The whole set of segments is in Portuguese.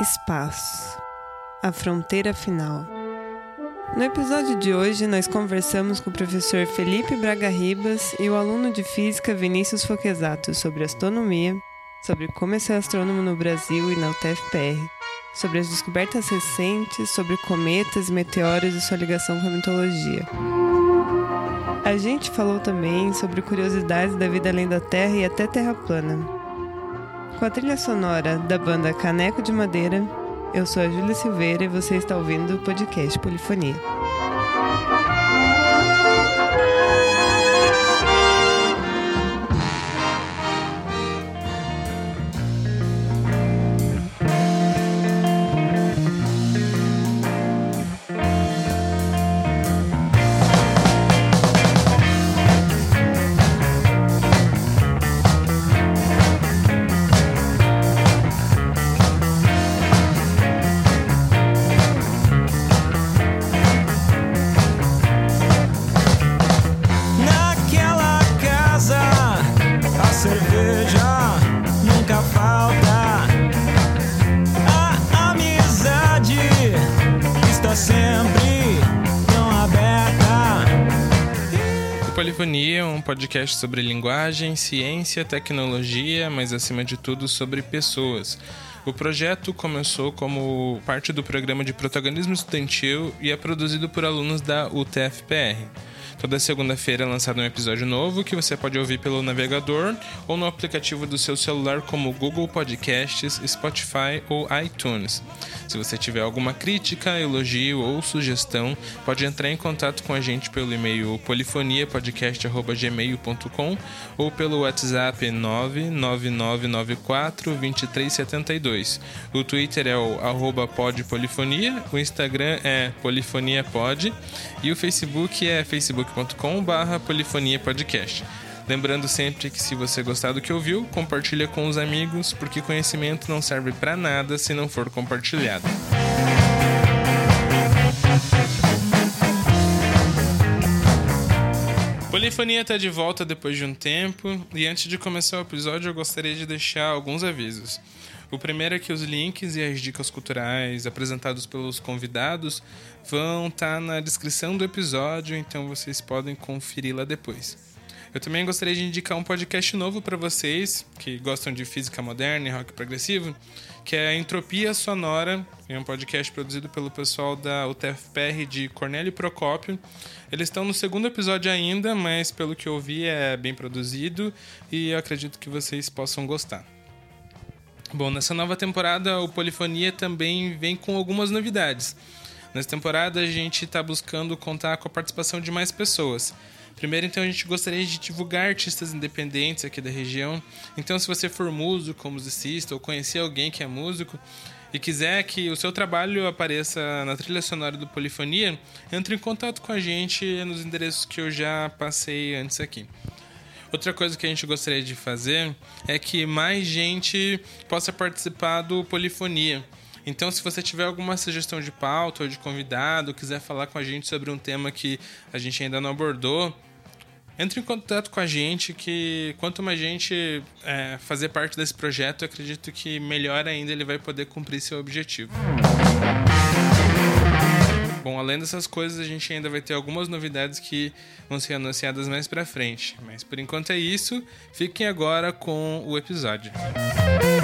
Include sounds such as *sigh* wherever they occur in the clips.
Espaço A Fronteira Final. No episódio de hoje, nós conversamos com o professor Felipe Braga Ribas e o aluno de física Vinícius Foquesato sobre astronomia, sobre como é ser astrônomo no Brasil e na UTFPR, sobre as descobertas recentes, sobre cometas, meteoros e sua ligação com a mitologia. A gente falou também sobre curiosidades da vida além da Terra e até Terra plana com a trilha sonora da banda Caneco de Madeira. Eu sou a Júlia Silveira e você está ouvindo o podcast Polifonia. Podcast sobre linguagem, ciência, tecnologia, mas acima de tudo sobre pessoas. O projeto começou como parte do programa de protagonismo estudantil e é produzido por alunos da UTFPR. Toda segunda-feira é lançado um episódio novo que você pode ouvir pelo navegador ou no aplicativo do seu celular como Google Podcasts, Spotify ou iTunes. Se você tiver alguma crítica, elogio ou sugestão, pode entrar em contato com a gente pelo e-mail polifoniapodcast.gmail.com ou pelo WhatsApp 999942372. O Twitter é o podpolifonia, o Instagram é polifoniapod e o Facebook é facebook facebook.com/barra polifonia podcast. Lembrando sempre que se você gostar do que ouviu, compartilha com os amigos, porque conhecimento não serve para nada se não for compartilhado. Polifonia está de volta depois de um tempo, e antes de começar o episódio, eu gostaria de deixar alguns avisos. O primeiro é que os links e as dicas culturais apresentados pelos convidados vão estar tá na descrição do episódio, então vocês podem conferir lá depois. Eu também gostaria de indicar um podcast novo para vocês que gostam de física moderna e rock progressivo, que é a Entropia Sonora, é um podcast produzido pelo pessoal da UTFPR de Cornélio Procópio. Eles estão no segundo episódio ainda, mas pelo que eu vi é bem produzido e eu acredito que vocês possam gostar. Bom, nessa nova temporada o Polifonia também vem com algumas novidades. Nessa temporada a gente está buscando contar com a participação de mais pessoas. Primeiro, então, a gente gostaria de divulgar artistas independentes aqui da região. Então, se você for músico, musicista ou conhecer alguém que é músico e quiser que o seu trabalho apareça na trilha sonora do Polifonia, entre em contato com a gente nos endereços que eu já passei antes aqui. Outra coisa que a gente gostaria de fazer é que mais gente possa participar do Polifonia. Então, se você tiver alguma sugestão de pauta ou de convidado, quiser falar com a gente sobre um tema que a gente ainda não abordou, entre em contato com a gente, que quanto mais gente é, fazer parte desse projeto, acredito que melhor ainda ele vai poder cumprir seu objetivo. Bom, além dessas coisas, a gente ainda vai ter algumas novidades que vão ser anunciadas mais pra frente. Mas por enquanto é isso. Fiquem agora com o episódio. Música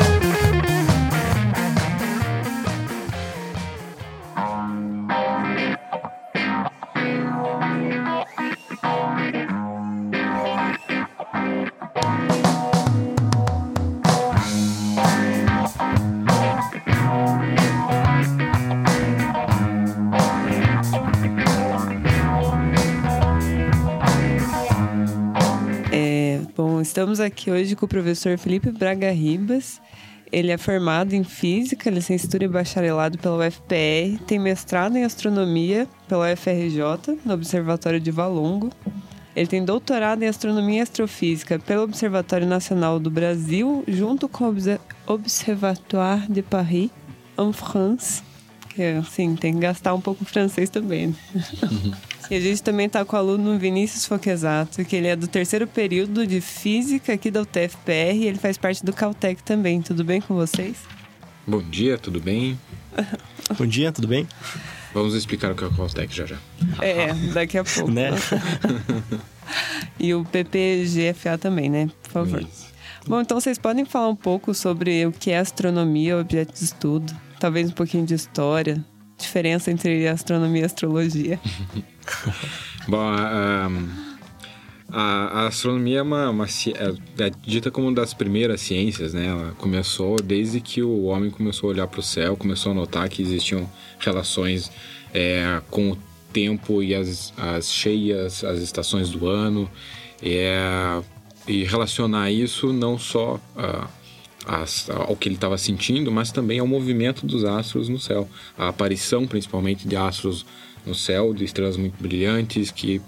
Estamos aqui hoje com o professor Felipe Braga Ribas. Ele é formado em Física, licenciatura e bacharelado pela UFPR, tem mestrado em Astronomia pela UFRJ, no Observatório de Valongo. Ele tem doutorado em Astronomia e Astrofísica pelo Observatório Nacional do Brasil, junto com o Observatoire de Paris, en France. Que, assim, tem que gastar um pouco francês também. Né? Uhum. E a gente também está com o aluno Vinícius Foquesato, que ele é do terceiro período de Física aqui da UTFPR e ele faz parte do Caltech também. Tudo bem com vocês? Bom dia, tudo bem? *laughs* Bom dia, tudo bem? Vamos explicar o que é o Costec já já. É, daqui a pouco. Né? *laughs* e o PPGFA também, né? Por favor. Isso. Bom, então vocês podem falar um pouco sobre o que é astronomia, objeto de estudo, talvez um pouquinho de história, diferença entre astronomia e astrologia. *laughs* Bom, a, a, astronomia é, uma, uma é, é dita como uma das primeiras ciências, né? Ela começou desde que o homem começou a olhar para o céu, começou a notar que existiam relações é, com o tempo e as, as cheias, as estações do ano, é, e relacionar isso não só as- ao que ele estava sentindo, mas também ao movimento dos astros no céu. A aparição, principalmente, de astros no céu, de estrelas muito brilhantes, que,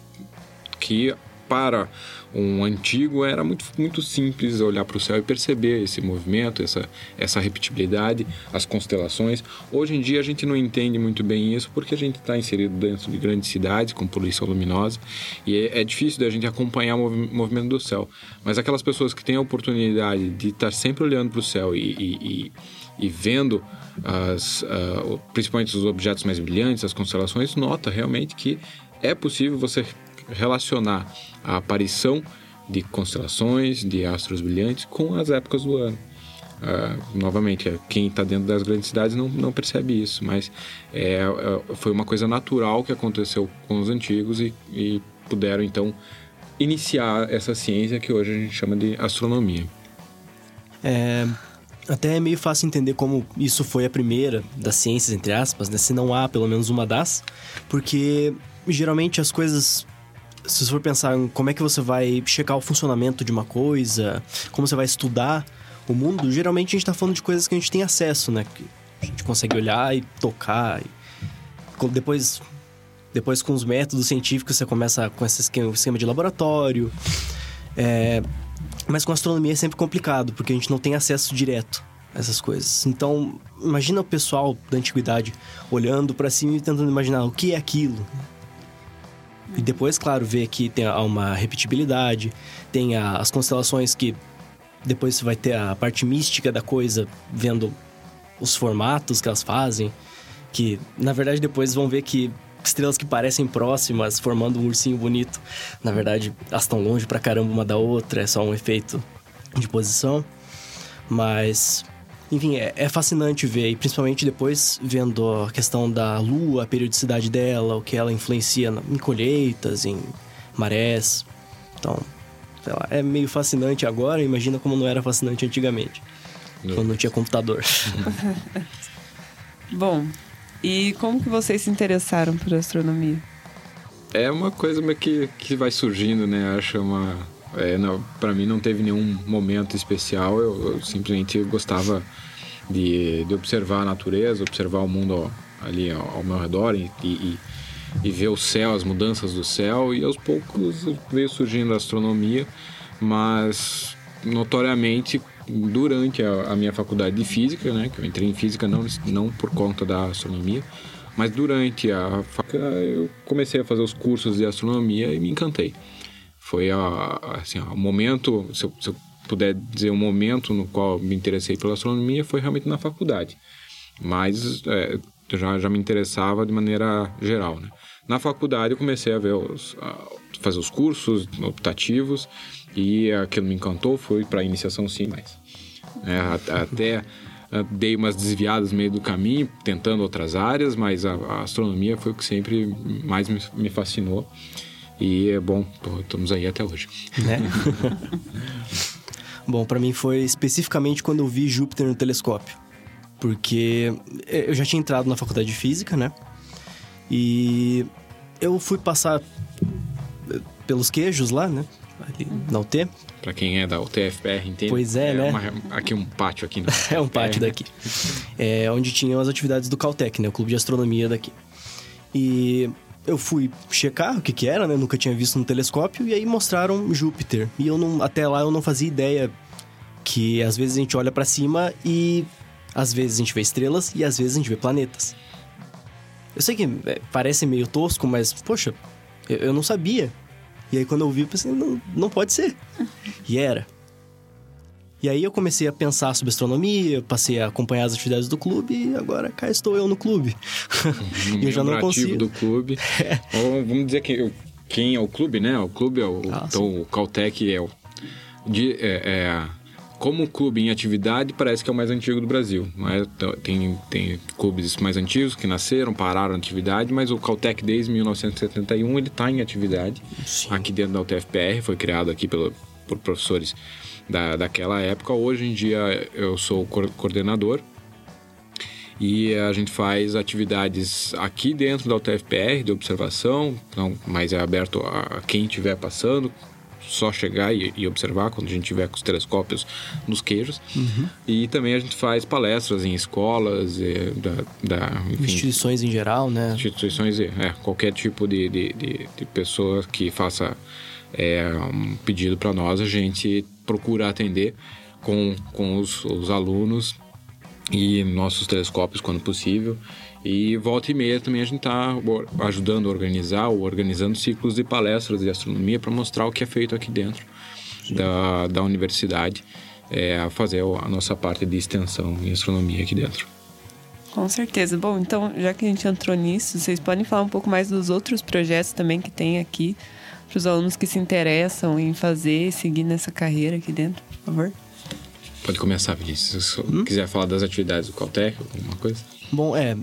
que para um antigo era muito, muito simples olhar para o céu e perceber esse movimento, essa, essa repetibilidade, as constelações. Hoje em dia a gente não entende muito bem isso porque a gente está inserido dentro de grandes cidades com poluição luminosa e é, é difícil da gente acompanhar o movi- movimento do céu. Mas aquelas pessoas que têm a oportunidade de estar sempre olhando para o céu e, e, e, e vendo as, ah, principalmente os objetos mais brilhantes, as constelações, nota realmente que é possível você relacionar a aparição de constelações, de astros brilhantes com as épocas do ano. Ah, novamente, quem está dentro das grandes cidades não, não percebe isso, mas é, é, foi uma coisa natural que aconteceu com os antigos e, e puderam então iniciar essa ciência que hoje a gente chama de astronomia. É, até é meio fácil entender como isso foi a primeira das ciências, entre aspas, né? Se não há pelo menos uma das. Porque geralmente as coisas. Se você for pensar em como é que você vai checar o funcionamento de uma coisa, como você vai estudar o mundo, geralmente a gente tá falando de coisas que a gente tem acesso, né? Que a gente consegue olhar e tocar. E depois, depois com os métodos científicos, você começa com esse esquema, esquema de laboratório. É, mas com astronomia é sempre complicado, porque a gente não tem acesso direto a essas coisas. Então, imagina o pessoal da antiguidade olhando para cima e tentando imaginar o que é aquilo. E depois, claro, ver que tem uma repetibilidade, tem as constelações que depois você vai ter a parte mística da coisa, vendo os formatos que elas fazem, que na verdade depois vão ver que estrelas que parecem próximas, formando um ursinho bonito, na verdade elas estão longe pra caramba uma da outra, é só um efeito de posição. Mas, enfim, é, é fascinante ver, e principalmente depois vendo a questão da lua, a periodicidade dela, o que ela influencia na- em colheitas, em marés. Então, sei lá, é meio fascinante agora, imagina como não era fascinante antigamente, quando não tinha computador. *laughs* Bom, e como que vocês se interessaram por astronomia? É uma coisa que, que vai surgindo, né? Acho uma. É, pra mim não teve nenhum momento especial, eu, eu simplesmente gostava de, de observar a natureza, observar o mundo ali ao, ao meu redor e, e, e ver o céu, as mudanças do céu, e aos poucos veio surgindo a astronomia, mas notoriamente durante a, a minha faculdade de física, né, que eu entrei em física não, não por conta da astronomia, mas durante a faculdade eu comecei a fazer os cursos de astronomia e me encantei. Foi a, assim, o momento, se eu, se eu puder dizer um momento no qual me interessei pela astronomia, foi realmente na faculdade. Mas é, já, já me interessava de maneira geral, né? Na faculdade eu comecei a ver os, a fazer os cursos optativos e aquilo me encantou, fui para iniciação sim, mas é, a- até dei umas desviadas no meio do caminho, tentando outras áreas, mas a, a astronomia foi o que sempre mais me, me fascinou. E é bom, tô- estamos aí até hoje. né? *laughs* Bom, pra mim foi especificamente quando eu vi Júpiter no telescópio. Porque eu já tinha entrado na faculdade de física, né? E eu fui passar eh, pelos queijos lá, né? Ali na UT. Pra quem é da UTFPR, entende? Pois é, né? uma- aqui um pátio aqui. Né? *laughs* É um pátio daqui. É, onde tinham as atividades do Caltech, né? O clube de astronomia daqui. E eu fui checar o que que era, né? Nunca tinha visto no telescópio. E aí mostraram Júpiter. E eu não... Até lá eu não fazia ideia que às vezes a gente olha pra cima e... Às vezes a gente vê estrelas e às vezes a gente vê planetas. Eu sei que é, parece meio tosco, mas, poxa, eu, eu não sabia. E aí quando eu vi, eu pensei, não, não pode ser. *laughs* E era. E aí eu comecei a pensar sobre astronomia, passei a acompanhar as atividades do clube e agora cá estou eu no clube. No *laughs* eu já não consigo. do clube. *laughs* Ou vamos dizer que quem é o clube, né? O clube é o. Ah, então o Caltech é o. de- é- é- como clube em atividade, parece que é o mais antigo do Brasil. Mas tem, tem clubes mais antigos que nasceram, pararam a atividade, mas o Caltech desde 1971 ele está em atividade. Sim. Aqui dentro da UTFPR, foi criado aqui pelo, por professores da, daquela época. Hoje em dia eu sou coordenador e a gente faz atividades aqui dentro da UTFPR de observação, então, mas é aberto a quem estiver passando, só chegar e, e observar quando a gente tiver com os telescópios nos queijos. E também a gente faz palestras em escolas, eh, da, da enfim, Instituições em geral, né? instituições, é, é, qualquer tipo de, de, de, de pessoa que faça é, um pedido para nós, a gente procura atender com, com os, os alunos e nossos telescópios quando possível. E volta e meia também a gente está ajudando a organizar ou organizando ciclos de palestras de astronomia para mostrar o que é feito aqui dentro da, da universidade, é, a fazer a nossa parte de extensão em astronomia aqui dentro. Com certeza. Bom, então, já que a gente entrou nisso, vocês podem falar um pouco mais dos outros projetos também que tem aqui, para os alunos que se interessam em fazer e seguir nessa carreira aqui dentro, por favor? Pode começar, Vinícius. Se você quiser falar das atividades do Caltech, alguma coisa. Bom, é.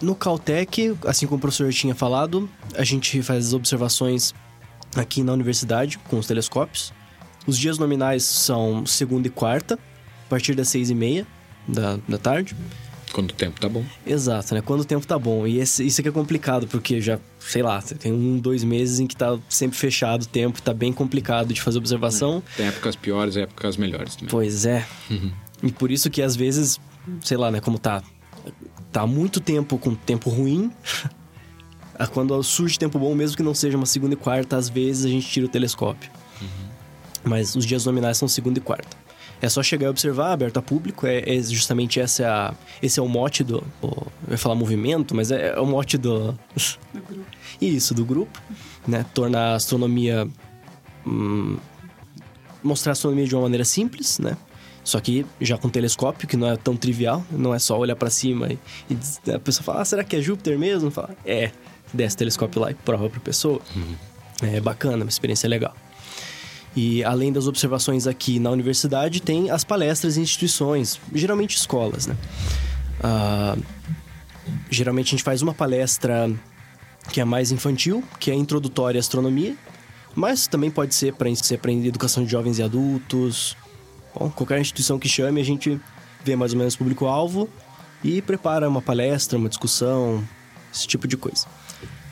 No Caltech, assim como o professor tinha falado, a gente faz as observações aqui na universidade com os telescópios. Os dias nominais são segunda e quarta, a partir das seis e meia da, da tarde. Quando o tempo tá bom. Exato, né? Quando o tempo tá bom. E esse, isso aqui é complicado, porque já, sei lá, tem um, dois meses em que tá sempre fechado o tempo, tá bem complicado de fazer observação. Tem épocas piores e épocas melhores também. Pois é. E por isso que às vezes, sei lá, né, como tá tá muito tempo com tempo ruim, *laughs* quando surge tempo bom, mesmo que não seja uma segunda e quarta, às vezes a gente tira o telescópio. Mas os dias nominais são segunda e quarta. É só chegar e observar, aberto a público. É, é justamente essa é a- esse é o mote do. o- eu ia falar movimento, mas é, é o mote do. Isso, do grupo. Né? Tornar a astronomia. hum, mostrar a astronomia de uma maneira simples, né? Só que já com telescópio, que não é tão trivial, não é só olhar pra cima e, e a pessoa fala, ah, será que é Júpiter mesmo? Fala, é, desce o telescópio lá e prova pra pessoa. É bacana, uma experiência legal. E além das observações aqui na universidade, tem as palestras em instituições, geralmente escolas, né? Ah, geralmente a gente faz uma palestra que é mais infantil, que é introdutória à astronomia, mas também pode ser para ser educação de jovens e adultos. Bom, qualquer instituição que chame, a gente vê mais ou menos público-alvo e prepara uma palestra, uma discussão, esse tipo de coisa.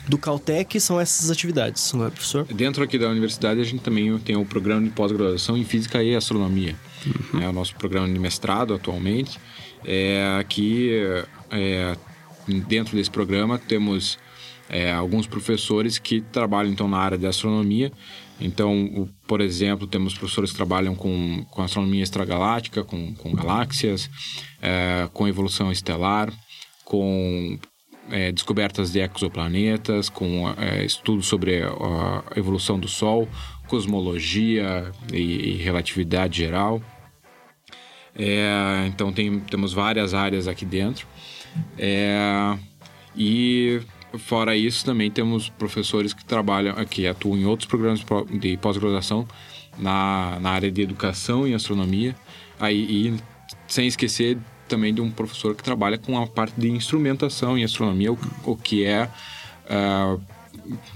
Do Caltech são essas atividades, não é, professor? Dentro aqui da universidade, a gente também tem o programa de pós-graduação em Física e Astronomia. É o nosso programa de mestrado atualmente. É, aqui, é, dentro desse programa, temos é, alguns professores que trabalham então na área de astronomia. Então, o- por exemplo, temos professores que trabalham com, com astronomia extragaláctica, com, com galáxias, é, com evolução estelar, com é, descobertas de exoplanetas, com é, estudos sobre a evolução do Sol, cosmologia e, e relatividade geral. É, então tem, temos várias áreas aqui dentro. É, e fora isso também temos professores que trabalham, que atuam em outros programas de pó- de pós-graduação na, na área de educação e astronomia. Aí, e sem esquecer também de um professor que trabalha com a parte de instrumentação em astronomia, o, o que é, ah,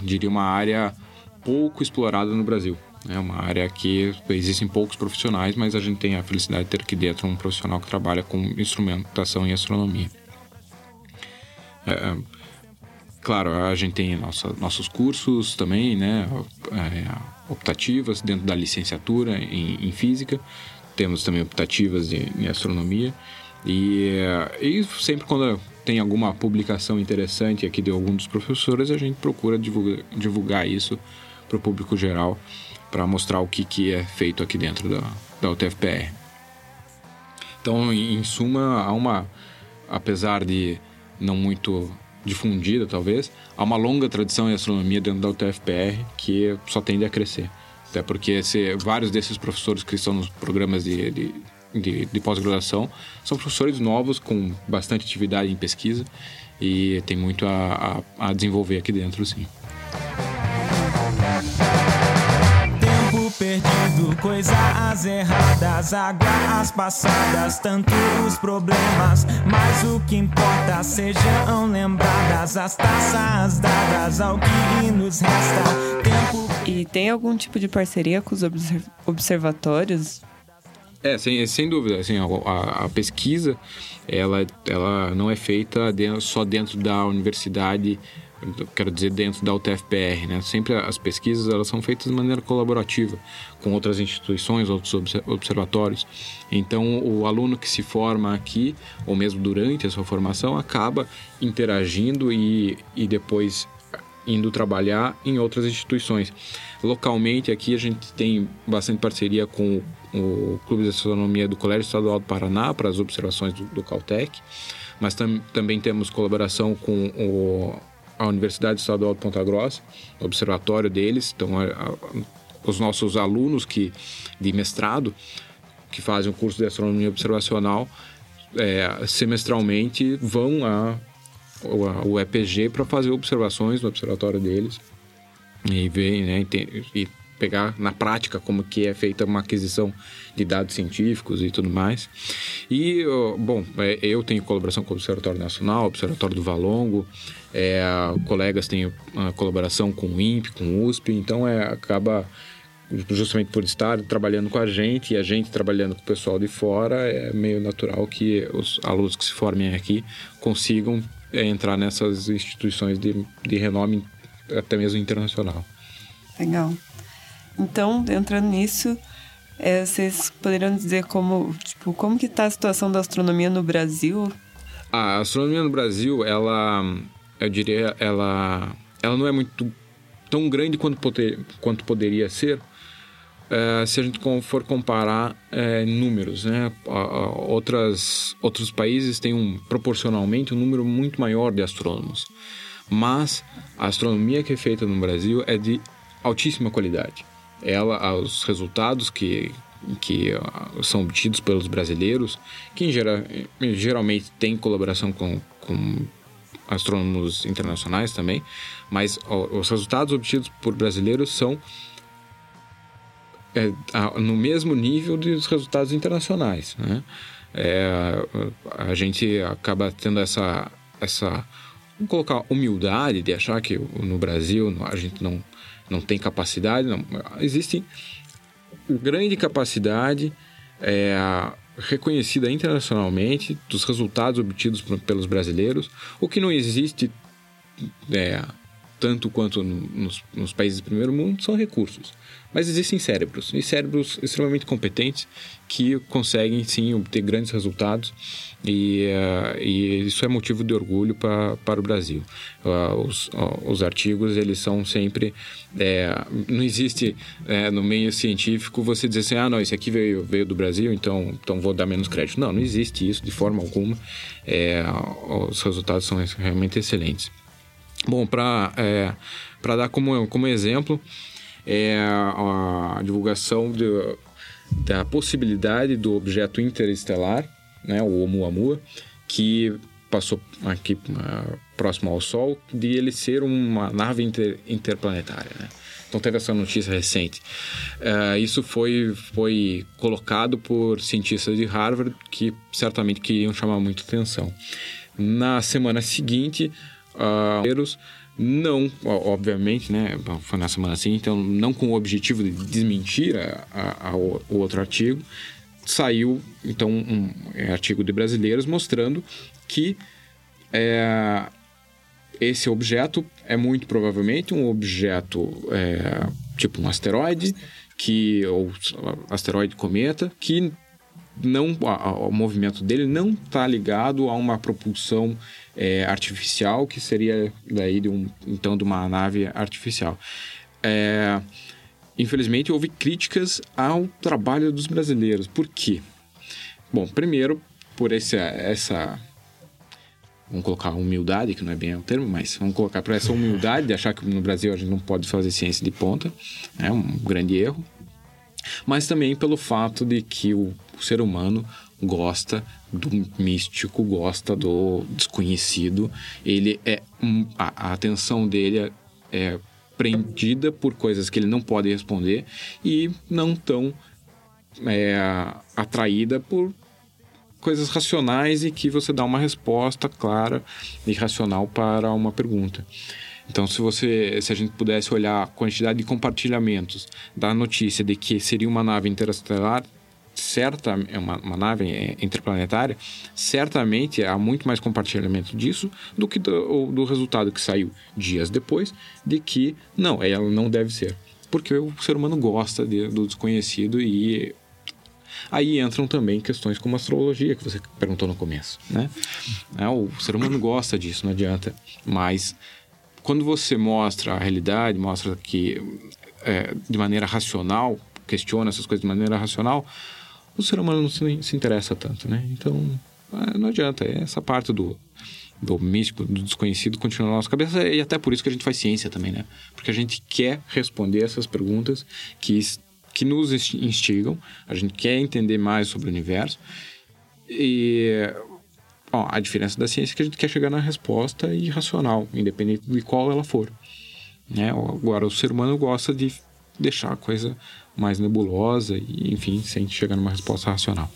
diria, uma área pouco explorada no Brasil. É uma área que existem poucos profissionais, mas a gente tem a felicidade de ter aqui dentro um profissional que trabalha com instrumentação em astronomia. É, claro, a gente tem nossa, nossos cursos também, né, é, optativas dentro da licenciatura em, em física. Temos também optativas em, em astronomia. E, é, e sempre quando tem alguma publicação interessante aqui de algum dos professores, a gente procura divulgar, divulgar isso para o público geral, para mostrar o que, que é feito aqui dentro da, da UTFPR. Então, em suma, há uma, apesar de não muito difundida, talvez, há uma longa tradição em astronomia dentro da UTFPR que só tende a crescer. Até porque se, vários desses professores que estão nos programas de, de, de, de pós-graduação são professores novos com bastante atividade em pesquisa e tem muito a, a, a desenvolver aqui dentro, sim. perdido, coisas erradas, águas passadas, tanto os problemas, mas o que importa sejam lembradas as taças dadas ao que nos resta. Tempo... E tem algum tipo de parceria com os observatórios? É, sem, sem dúvida. Assim, a, a pesquisa ela, ela não é feita dentro, só dentro da universidade quero dizer dentro da UTFPR, né? Sempre as pesquisas elas são feitas de maneira colaborativa com outras instituições, outros observatórios. Então, o aluno que se forma aqui, ou mesmo durante a sua formação, acaba interagindo e, e depois indo trabalhar em outras instituições. Localmente, aqui a gente tem bastante parceria com o Clube de Astronomia do Colégio Estadual do Paraná para as observações do, do Caltech, mas tam, também temos colaboração com o a Universidade Estadual de Ponta Grossa, observatório deles. Então, a, a, os nossos alunos que de mestrado que fazem o curso de astronomia observacional é, semestralmente vão a, o EPG para fazer observações no observatório deles e ver, né, e pegar na prática como que é feita uma aquisição de dados científicos e tudo mais. E, bom, é, eu tenho colaboração com o Observatório Nacional, Observatório do Valongo, é, colegas têm colaboração com o INPE, com o USP, então é, acaba justamente por estar trabalhando com a gente e a gente trabalhando com o pessoal de fora, é meio natural que os alunos que se formem aqui consigam é, entrar nessas instituições de, de renome até mesmo internacional. Legal. Então, entrando nisso, é, vocês poderiam dizer como, tipo, como que está a situação da astronomia no Brasil? A astronomia no Brasil, ela, eu diria, ela, ela não é muito tão grande quanto, poder, quanto poderia ser, é, se a gente for comparar é, números, né? Outras, outros países têm um, proporcionalmente um número muito maior de astrônomos, mas a astronomia que é feita no Brasil é de altíssima qualidade ela os resultados que que são obtidos pelos brasileiros, que geral, geralmente tem colaboração com, com astrônomos internacionais também, mas os resultados obtidos por brasileiros são é, no mesmo nível dos resultados internacionais. Né? É, a gente acaba tendo essa, essa vamos colocar humildade de achar que no Brasil a gente não não tem capacidade, não. Existe grande capacidade é, reconhecida internacionalmente dos resultados obtidos pelos brasileiros, o que não existe é, tanto quanto nos, nos países do primeiro mundo são recursos. Mas existem cérebros, e cérebros extremamente competentes que conseguem sim obter grandes resultados e, uh, e isso é motivo de orgulho pra, para o Brasil. Uh, os, os artigos eles são sempre é, não existe é, no meio científico você dizer assim ah não esse aqui veio veio do Brasil então então vou dar menos crédito não não existe isso de forma alguma é, os resultados são realmente excelentes. Bom para é, dar como como exemplo é a divulgação de, da possibilidade do objeto interestelar, né, o Oumuamua, que passou aqui uh, próximo ao Sol, de ele ser uma nave inter, interplanetária. Né? Então teve essa notícia recente. Uh, isso foi, foi colocado por cientistas de Harvard que certamente queriam chamar muita atenção. Na semana seguinte, uh, não, obviamente, né? Foi na semana seguinte, então não com o objetivo de desmentir o outro artigo, saiu então um é, artigo de brasileiros mostrando que é, esse objeto é muito provavelmente um objeto é, tipo um asteroide que ou asteroide cometa que não o movimento dele não está ligado a uma propulsão é, artificial, que seria daí de um, então de uma nave artificial. É, infelizmente houve críticas ao trabalho dos brasileiros. Por quê? Bom, primeiro por esse, essa vamos colocar humildade, que não é bem o termo, mas vamos colocar para essa humildade de achar que no Brasil a gente não pode fazer ciência de ponta, é um grande erro. Mas também pelo fato de que o, o ser humano gosta do místico, gosta do desconhecido. Ele é a, a atenção dele é, é prendida por coisas que ele não pode responder e não tão é, atraída por coisas racionais e que você dá uma resposta clara e racional para uma pergunta. Então, se você, se a gente pudesse olhar a quantidade de compartilhamentos da notícia de que seria uma nave interestelar, certa é uma, uma nave é, interplanetária, certamente há muito mais compartilhamento disso do que do, do resultado que saiu dias depois de que não, ela não deve ser, porque o ser humano gosta de, do desconhecido e Aí entram também questões como astrologia, que você perguntou no começo, né? É, o ser humano gosta disso, não adianta. Mas quando você mostra a realidade, mostra que é, de maneira racional, questiona essas coisas de maneira racional, o ser humano não se, se interessa tanto, né? Então, é, não adianta. É essa parte do, do místico, do desconhecido, continua na nossa cabeça. E até por isso que a gente faz ciência também, né? Porque a gente quer responder essas perguntas que, que nos instigam. A gente quer entender mais sobre o universo. E ó, a diferença da ciência é que a gente quer chegar na resposta irracional, independente de qual ela for. Né? Agora, o ser humano gosta de deixar a coisa mais nebulosa e, enfim, sem chegar numa resposta racional.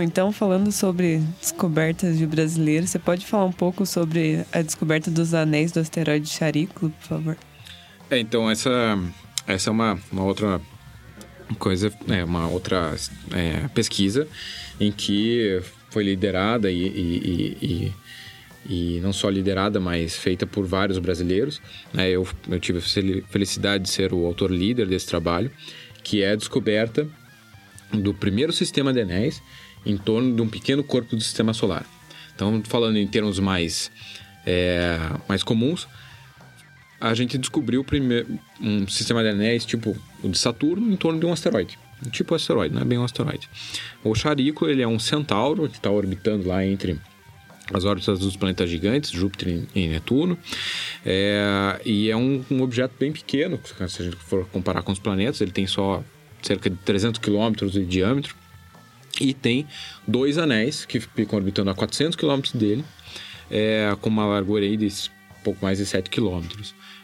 Bom, então falando sobre descobertas de brasileiros, você pode falar um pouco sobre a descoberta dos anéis do asteroide Charículo, por favor? É, então essa, essa é uma, uma outra coisa, é uma outra é, pesquisa em que foi liderada e, e, e, e, não só liderada, mas feita por vários brasileiros. Né? Eu, eu tive a felicidade de ser o autor líder desse trabalho, que é a descoberta do primeiro sistema de anéis em torno de um pequeno corpo do sistema solar. Então, falando em termos mais, é, mais comuns, a gente descobriu primeiro um sistema de anéis tipo o de Saturno em torno de um asteroide. Tipo asteroide, não é bem um asteroide. O Charículo ele é um centauro que está orbitando lá entre as órbitas dos planetas gigantes, Júpiter e Netuno. É, e é um, um, objeto bem pequeno, se a gente for comparar com os planetas, ele tem só cerca de 300 quilômetros de diâmetro e tem dois anéis que ficam orbitando a 400 km dele, é, com uma largura aí de pouco mais de 7 km.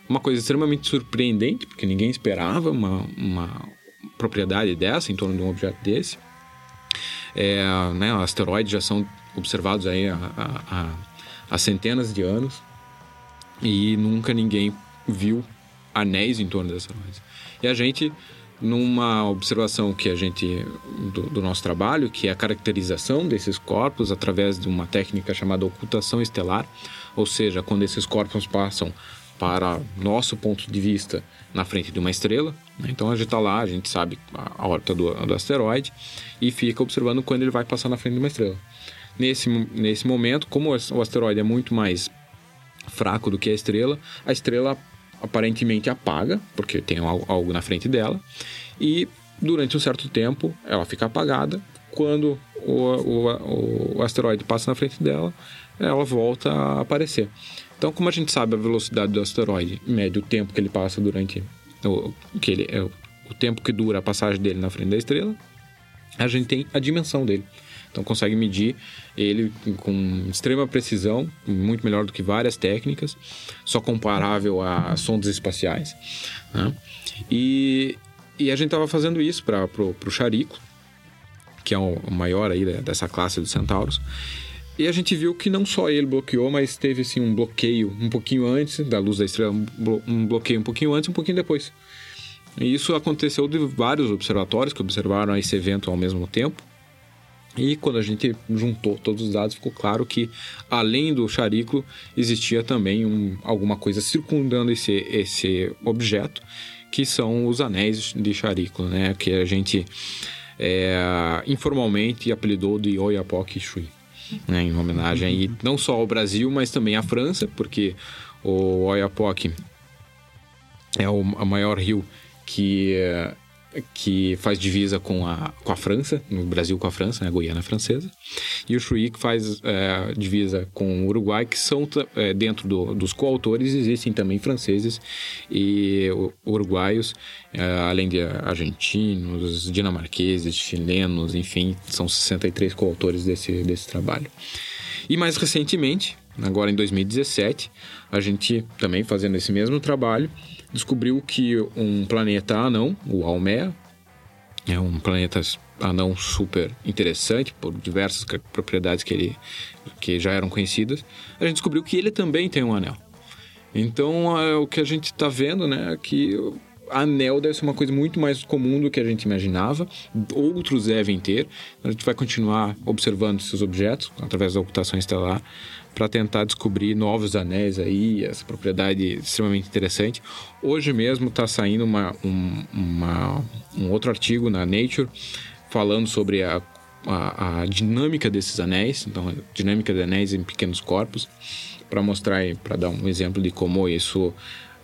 Uma coisa extremamente surpreendente, porque ninguém esperava uma, uma propriedade dessa em torno de um objeto desse. É, né, asteroides já são observados aí há, há, centenas de anos e nunca ninguém viu anéis em torno desses asteroides. E a gente numa observação que a gente do, do, nosso trabalho, que é a caracterização desses corpos através de uma técnica chamada ocultação estelar, ou seja, quando esses corpos passam para nosso ponto de vista na frente de uma estrela. Né? Então a gente está lá, a gente sabe a órbita do, do, asteroide e fica observando quando ele vai passar na frente de uma estrela. Nesse, nesse momento, como o asteroide é muito mais fraco do que a estrela, a estrela aparentemente apaga, porque tem algo na frente dela, e durante um certo tempo ela fica apagada. Quando o, o, o asteroide passa na frente dela, ela volta a aparecer. Então, como a gente sabe a velocidade do asteroide, mede o tempo que ele passa durante o, que ele, é, o tempo que dura a passagem dele na frente da estrela, a gente tem a dimensão dele. Então consegue medir ele com extrema precisão, muito melhor do que várias técnicas, só comparável a sondas espaciais. Né? E, e a gente estava fazendo isso para o Charico, que é o maior aí dessa classe dos centauros. E a gente viu que não só ele bloqueou, mas teve assim, um bloqueio um pouquinho antes da luz da estrela, um bloqueio um pouquinho antes e um pouquinho depois. E isso aconteceu de vários observatórios que observaram esse evento ao mesmo tempo. E quando a gente juntou todos os dados, ficou claro que, além do charículo, existia também um, alguma coisa circundando esse, esse objeto, que são os anéis de charículo, né? Que a gente é, informalmente apelidou de Oiapoque Shui, né? Em homenagem aí, não só ao Brasil, mas também à França, porque o Oiapoque é o maior rio que que faz divisa com a, com a França, no Brasil com a França, né, a Guiana Francesa, e o Chuí que faz é, divisa com o Uruguai, que são é, dentro do, dos coautores existem também franceses e uruguaios, é, além de argentinos, dinamarqueses, chilenos, enfim, são 63 coautores desse, desse trabalho. E mais recentemente, agora em 2017, a gente também fazendo esse mesmo trabalho, descobriu que um planeta anão, o Almea, é um planeta anão super interessante por diversas propriedades que ele que já eram conhecidas. A gente descobriu que ele também tem um anel. Então, é, o que a gente está vendo, né, é que anel deve ser uma coisa muito mais comum do que a gente imaginava. Outros devem ter. A gente vai continuar observando esses objetos através da ocultação estelar para tentar descobrir novos anéis aí, essa propriedade extremamente interessante. Hoje mesmo está saindo uma, um, uma, um outro artigo na Nature falando sobre a, a, a dinâmica desses anéis, então dinâmica de anéis em pequenos corpos, para mostrar, para dar um exemplo de como isso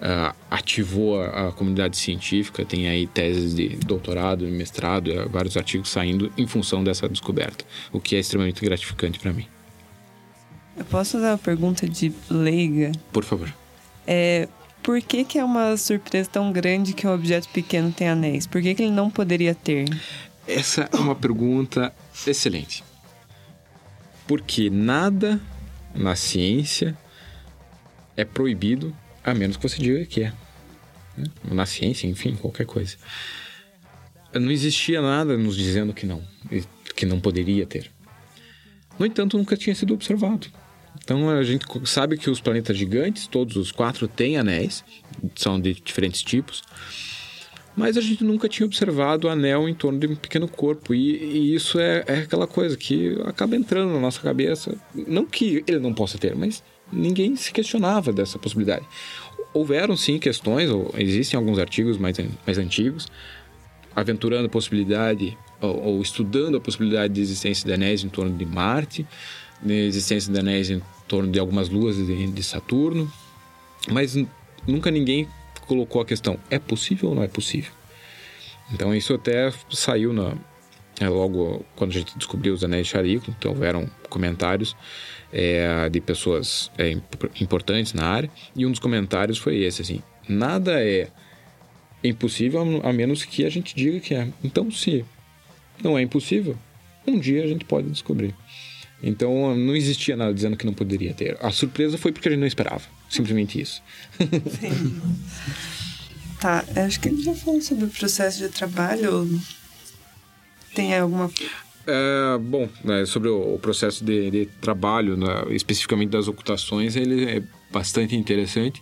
Uh, ativou a, a, comunidade científica, tem aí teses de doutorado, mestrado, vários artigos saindo em função dessa descoberta, o que é extremamente gratificante para mim. Eu posso fazer uma pergunta de leiga? Por favor. É, por que, que é uma surpresa tão grande que um objeto pequeno tem anéis? Por que, que ele não poderia ter? Essa é uma pergunta excelente. Porque nada na ciência é proibido a menos que você diga que é. Né? Na ciência, enfim, qualquer coisa. Não existia nada nos dizendo que não, que não poderia ter. No entanto, nunca tinha sido observado. Então a gente sabe que os planetas gigantes, todos os quatro, têm anéis, são de diferentes tipos, mas a gente nunca tinha observado anel em torno de um pequeno corpo. E, e isso é, é, aquela coisa que acaba entrando na nossa cabeça. Não que ele não possa ter, mas ninguém se questionava dessa possibilidade. Houveram sim questões, ou existem alguns artigos mais, mais antigos, aventurando a possibilidade, ou, ou estudando a possibilidade de existência de anéis em torno de Marte de existência de anéis em torno de algumas luas de, Saturno, mas nunca ninguém colocou a questão: é possível ou não é possível? Então isso até saiu na, é, logo quando a gente descobriu os anéis de Charico, então houveram comentários é, de pessoas é, importantes na área, e um dos comentários foi esse, assim, nada é impossível a menos que a gente diga que é. Então, se não é impossível, um dia a gente pode descobrir. Então não existia nada dizendo que não poderia ter. A surpresa foi porque a gente não esperava. Simplesmente isso. tá, acho que ele já falou sobre o processo de trabalho. Tem alguma. É, bom, né, sobre o, o processo de, de trabalho, né, especificamente das ocultações, ele é bastante interessante,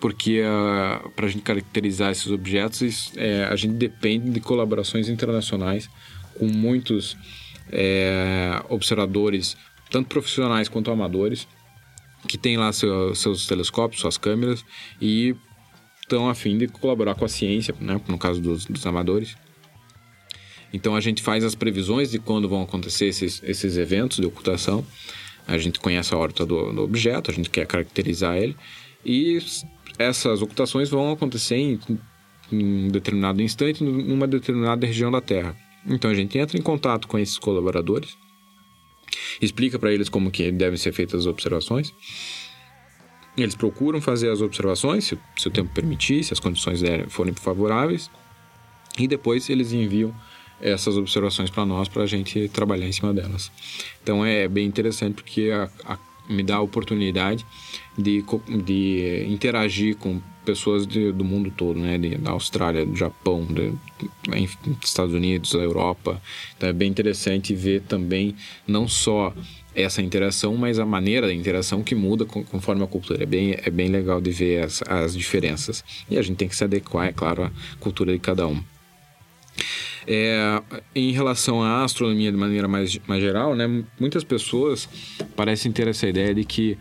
porque uh, para a gente caracterizar esses objetos, é, a gente depende de colaborações internacionais com muitos é, observadores, tanto profissionais quanto amadores, que têm lá seu, seus telescópios, suas câmeras e estão a fim de colaborar com a ciência, né, no caso dos, dos amadores. Então a gente faz as previsões de quando vão acontecer esses, esses eventos de ocultação. A gente conhece a órbita do, do, objeto, a gente quer caracterizar ele. E essas ocultações vão acontecer em, em um determinado instante, numa determinada região da Terra. Então a gente entra em contato com esses colaboradores, explica para eles como que devem ser feitas as observações. Eles procuram fazer as observações, se, se o tempo permitir, se as condições forem favoráveis, e depois eles enviam essas observações para nós para a gente trabalhar em cima delas. Então é bem interessante porque a, a, me dá a oportunidade de, de interagir com pessoas de, do mundo todo, né? De, da Austrália, do Japão, de, Estados Unidos, da Europa. Então é bem interessante ver também não só essa interação, mas a maneira da interação que muda conforme a cultura. É bem, é bem legal de ver as, as diferenças. E a gente tem que se adequar, é claro, à cultura de cada um. É, em relação à astronomia de maneira mais, mais geral, né, muitas pessoas parecem ter essa ideia de que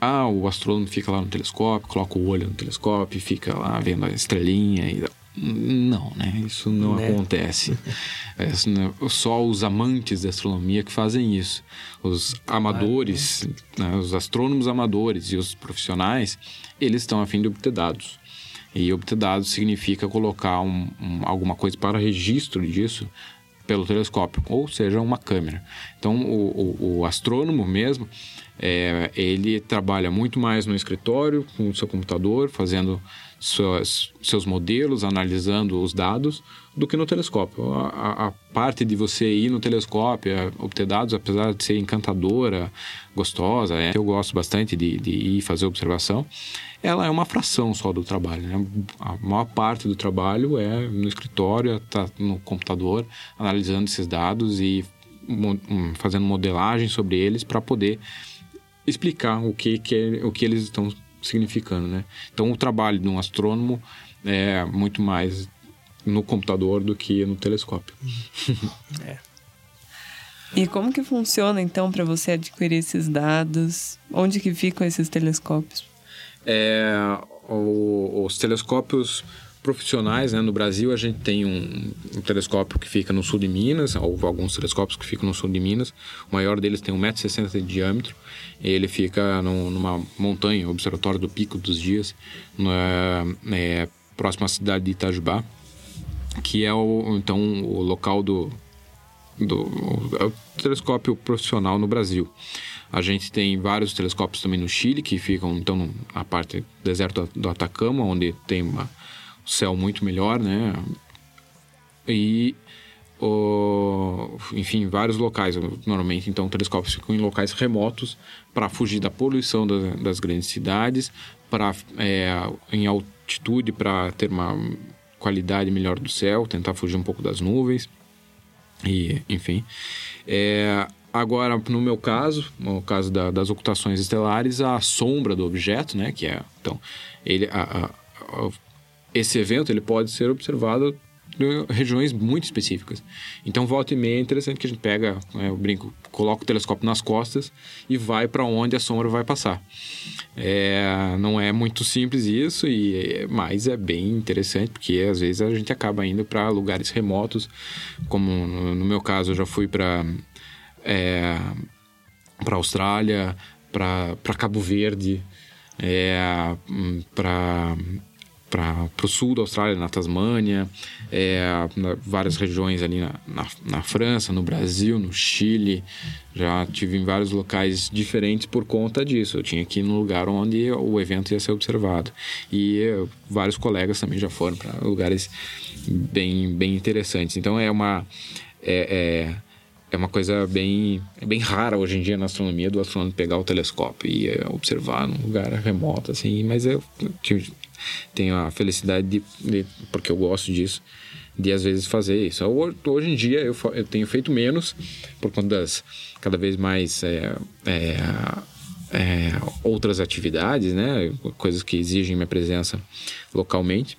ah, o astrônomo fica lá no telescópio, coloca o olho no telescópio, fica lá vendo a estrelinha e não, né? Isso não né? acontece. *laughs* É, só os amantes da astronomia que fazem isso. Os amadores, né? os astrônomos amadores e os profissionais, eles estão a fim de obter dados. E obter dados significa colocar um, um, alguma coisa para registro disso pelo telescópio, ou seja, uma câmera. Então, o, o, o astrônomo mesmo, é, ele trabalha muito mais no escritório, com o seu computador, fazendo suas, seus modelos, analisando os dados, do que no telescópio. A, a, parte de você ir no telescópio, é, obter dados, apesar de ser encantadora, gostosa, é, eu gosto bastante de, de ir fazer observação, ela é uma fração só do trabalho. Né? A maior parte do trabalho é no escritório, tá no computador, analisando esses dados e fazendo modelagem sobre eles para poder explicar o que, que é, o que eles estão significando, né? Então o trabalho de um astrônomo é muito mais no computador do que no telescópio. *laughs* é. E como que funciona então para você adquirir esses dados? Onde que ficam esses telescópios? É, o, os telescópios profissionais, né? No Brasil a gente tem um, um, telescópio que fica no sul de Minas, ou alguns telescópios que ficam no sul de Minas. O maior deles tem 1,60m de diâmetro. Ele fica no, numa montanha, observatório do Pico dos Dias, na, é, próximo à cidade de Itajubá, que é o, então o local do, do é o telescópio profissional no Brasil. A gente tem vários telescópios também no Chile, que ficam então na parte do deserto do Atacama, onde tem uma céu muito melhor, né? E, o, enfim, vários locais. Normalmente, então, telescópios ficam em locais remotos para fugir da poluição das, grandes cidades, para é, em altitude para ter uma qualidade melhor do céu, tentar fugir um pouco das nuvens e, enfim. É, agora, no meu caso, no caso da, das ocultações estelares, a sombra do objeto, né, que é então ele a, a esse evento ele pode ser observado em regiões muito específicas. Então, volta e meia é interessante que a gente pega, eu brinco, coloca o telescópio nas costas e vai para onde a sombra vai passar. É, não é muito simples isso, e mas é bem interessante porque às vezes a gente acaba indo para lugares remotos, como no, no, meu caso eu já fui para é, para Austrália, para Cabo Verde, é, para para o sul da Austrália, na Tasmânia, é, várias regiões ali na, na, na, França, no Brasil, no Chile. Já tive em vários locais diferentes por conta disso. Eu tinha que ir no lugar onde o evento ia ser observado. E vários colegas também já foram para lugares bem, bem interessantes. Então é uma. É, é, é uma coisa bem, bem rara hoje em dia na astronomia do astrônomo pegar o telescópio e observar num lugar remoto, assim, mas eu tenho a felicidade de, de, porque eu gosto disso, de às vezes fazer isso. Hoje em dia eu, eu tenho feito menos por conta das cada vez mais é, é, é, outras atividades, né? Coisas que exigem minha presença localmente.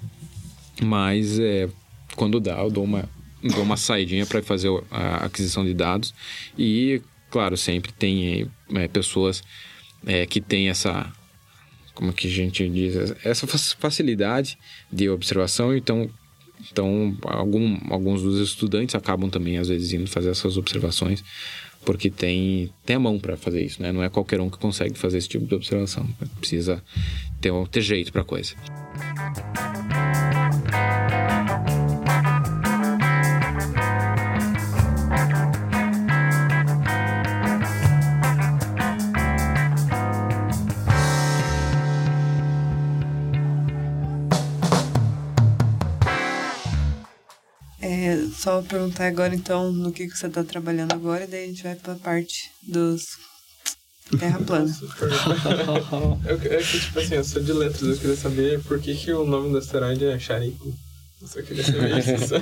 Mas é, quando dá, eu dou uma, dou uma saidinha para fazer a aquisição de dados. E, claro, sempre tem é, pessoas é, que têm essa como que a gente diz, essa facilidade de observação, então então, algum, alguns dos estudantes acabam também, às vezes, indo fazer essas observações, porque tem, tem a mão para fazer isso, né? Não é qualquer um que consegue fazer esse tipo de observação. Precisa ter, ter jeito para a coisa. Só perguntar agora, então, no que, que você está trabalhando agora, e daí a gente vai para a parte dos Terra plana. *laughs* eu, é que, tipo assim, eu sou de letras, eu queria saber por que, que o nome do asteroide é Charico. Eu só queria saber *laughs* isso.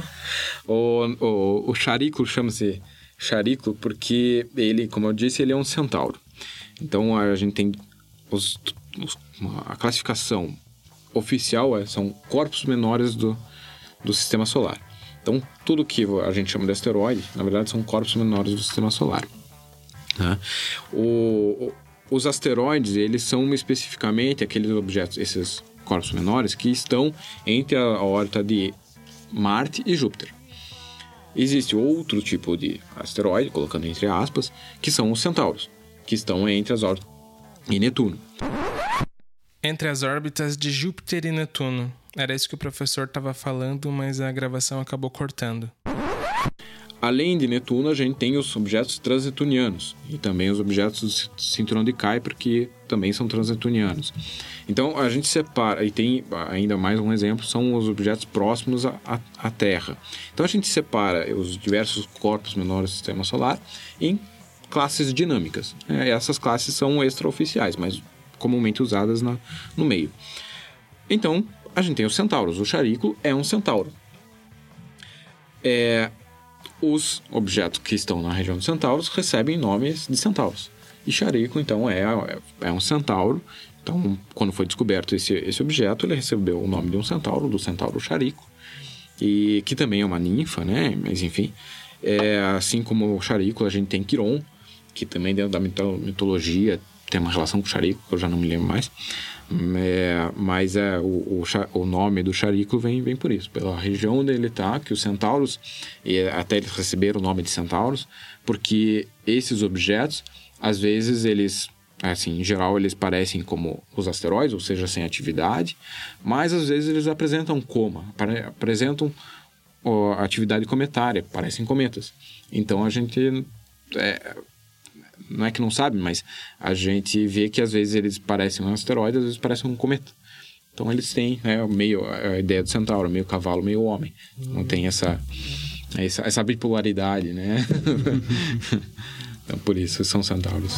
o, o, o Charico chama-se Charico porque ele, como eu disse, ele é um centauro. Então a gente tem os, os, a classificação oficial é, são corpos menores do, do sistema solar. Então, tudo que a gente chama de asteroide, na verdade, são corpos menores do sistema solar. Né? O, os asteroides, eles são especificamente aqueles objetos, esses corpos menores, que estão entre a órbita de Marte e Júpiter. Existe outro tipo de asteroide, colocando entre aspas, que são os centauros, que estão entre as órbitas e Netuno. Entre as órbitas de Júpiter e Netuno. Era isso que o professor estava falando, mas a gravação acabou cortando. Além de Netuno, a gente tem os objetos transnetunianos e também os objetos do cinturão de Kuiper, que também são transnetunianos. Então, a gente separa, e tem ainda mais um exemplo, são os objetos próximos à, à, Terra. Então, a gente separa os diversos corpos menores do Sistema Solar em classes dinâmicas. É, essas classes são extraoficiais, mas comumente usadas na, no meio. Então, a gente tem os centauros. O charículo é um centauro. É, os objetos que estão na região dos centauros recebem nomes de centauros. E Charico, então, é, é um centauro. Então, quando foi descoberto esse, esse objeto, ele recebeu o nome de um centauro, do centauro Charico, e que também é uma ninfa, né? Mas, enfim, é, assim como o Charico, a gente tem Quiron, que também dentro da mitologia tem uma relação com o Charico, que eu já não me lembro mais. É, mas é, o, o, o, nome do Charico vem, vem por isso, pela região onde ele está, que os centauros, e até eles receberam o nome de centauros, porque esses objetos, às vezes eles, assim, em geral eles parecem como os asteroides, ou seja, sem atividade, mas às vezes eles apresentam coma, apresentam ó, atividade cometária, parecem cometas. Então a gente é, não é que não sabe, mas a gente vê que às vezes eles parecem um asteroide, às vezes parecem um cometa. Então eles têm né, meio a ideia do centauro, meio cavalo, meio homem. Não tem essa, essa, essa bipolaridade, né? *laughs* então por isso são centauros.